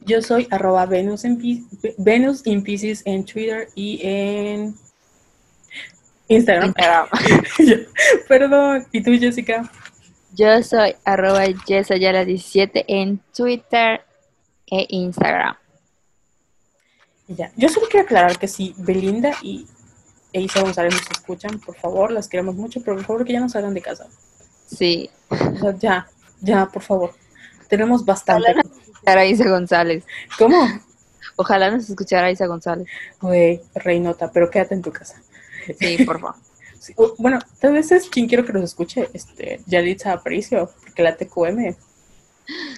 Yo soy arroba Venus Venus in Pieces en Twitter y en Instagram. Perdón. ¿Y tú, Jessica? Yo soy arroba yesayala17 en Twitter e Instagram. Ya. Yo solo quiero aclarar que si Belinda y e Isa González nos escuchan, por favor, las queremos mucho, pero por favor que ya no salgan de casa. Sí. O sea, ya, ya, por favor. Tenemos bastante. Nos escuchara Isa González. ¿Cómo? Ojalá nos escuchara Isa González. Güey, reinota, pero quédate en tu casa. Sí, por favor. Sí, bueno, tal vez es quien quiero que nos escuche, este, Yalitza Aparicio, porque la TQM.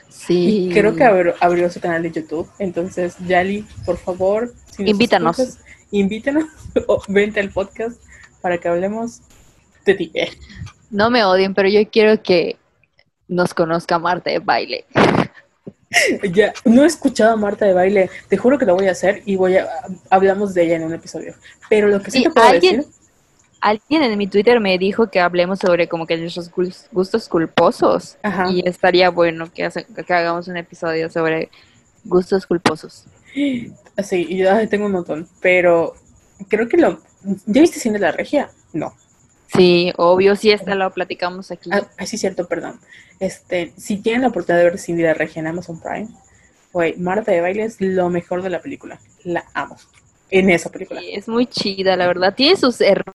Sí. Y creo que abrió, abrió su canal de YouTube. Entonces, Yali, por favor, si nos Invítanos. escuchas, invítanos o vente al podcast para que hablemos de ti. No me odien, pero yo quiero que nos conozca Marta de baile. Ya, no he escuchado a Marta de baile. Te juro que lo voy a hacer y voy a hablamos de ella en un episodio. Pero lo que sí Sí, te puedo alguien- decir, Alguien en mi Twitter me dijo que hablemos sobre como que nuestros gus- gustos culposos. Ajá. Y estaría bueno que, hace- que hagamos un episodio sobre gustos culposos. sí, yo tengo un montón, pero creo que lo ¿Ya viste Cine de la Regia? No. Sí, obvio, sí, esta lo platicamos aquí. Ah, sí, cierto, perdón. Este, si tienen la oportunidad de ver Cindy la Regia en Amazon Prime, güey, Marta de Baile es lo mejor de la película. La amo. En esa película. Sí, es muy chida, la verdad. Tiene sus errores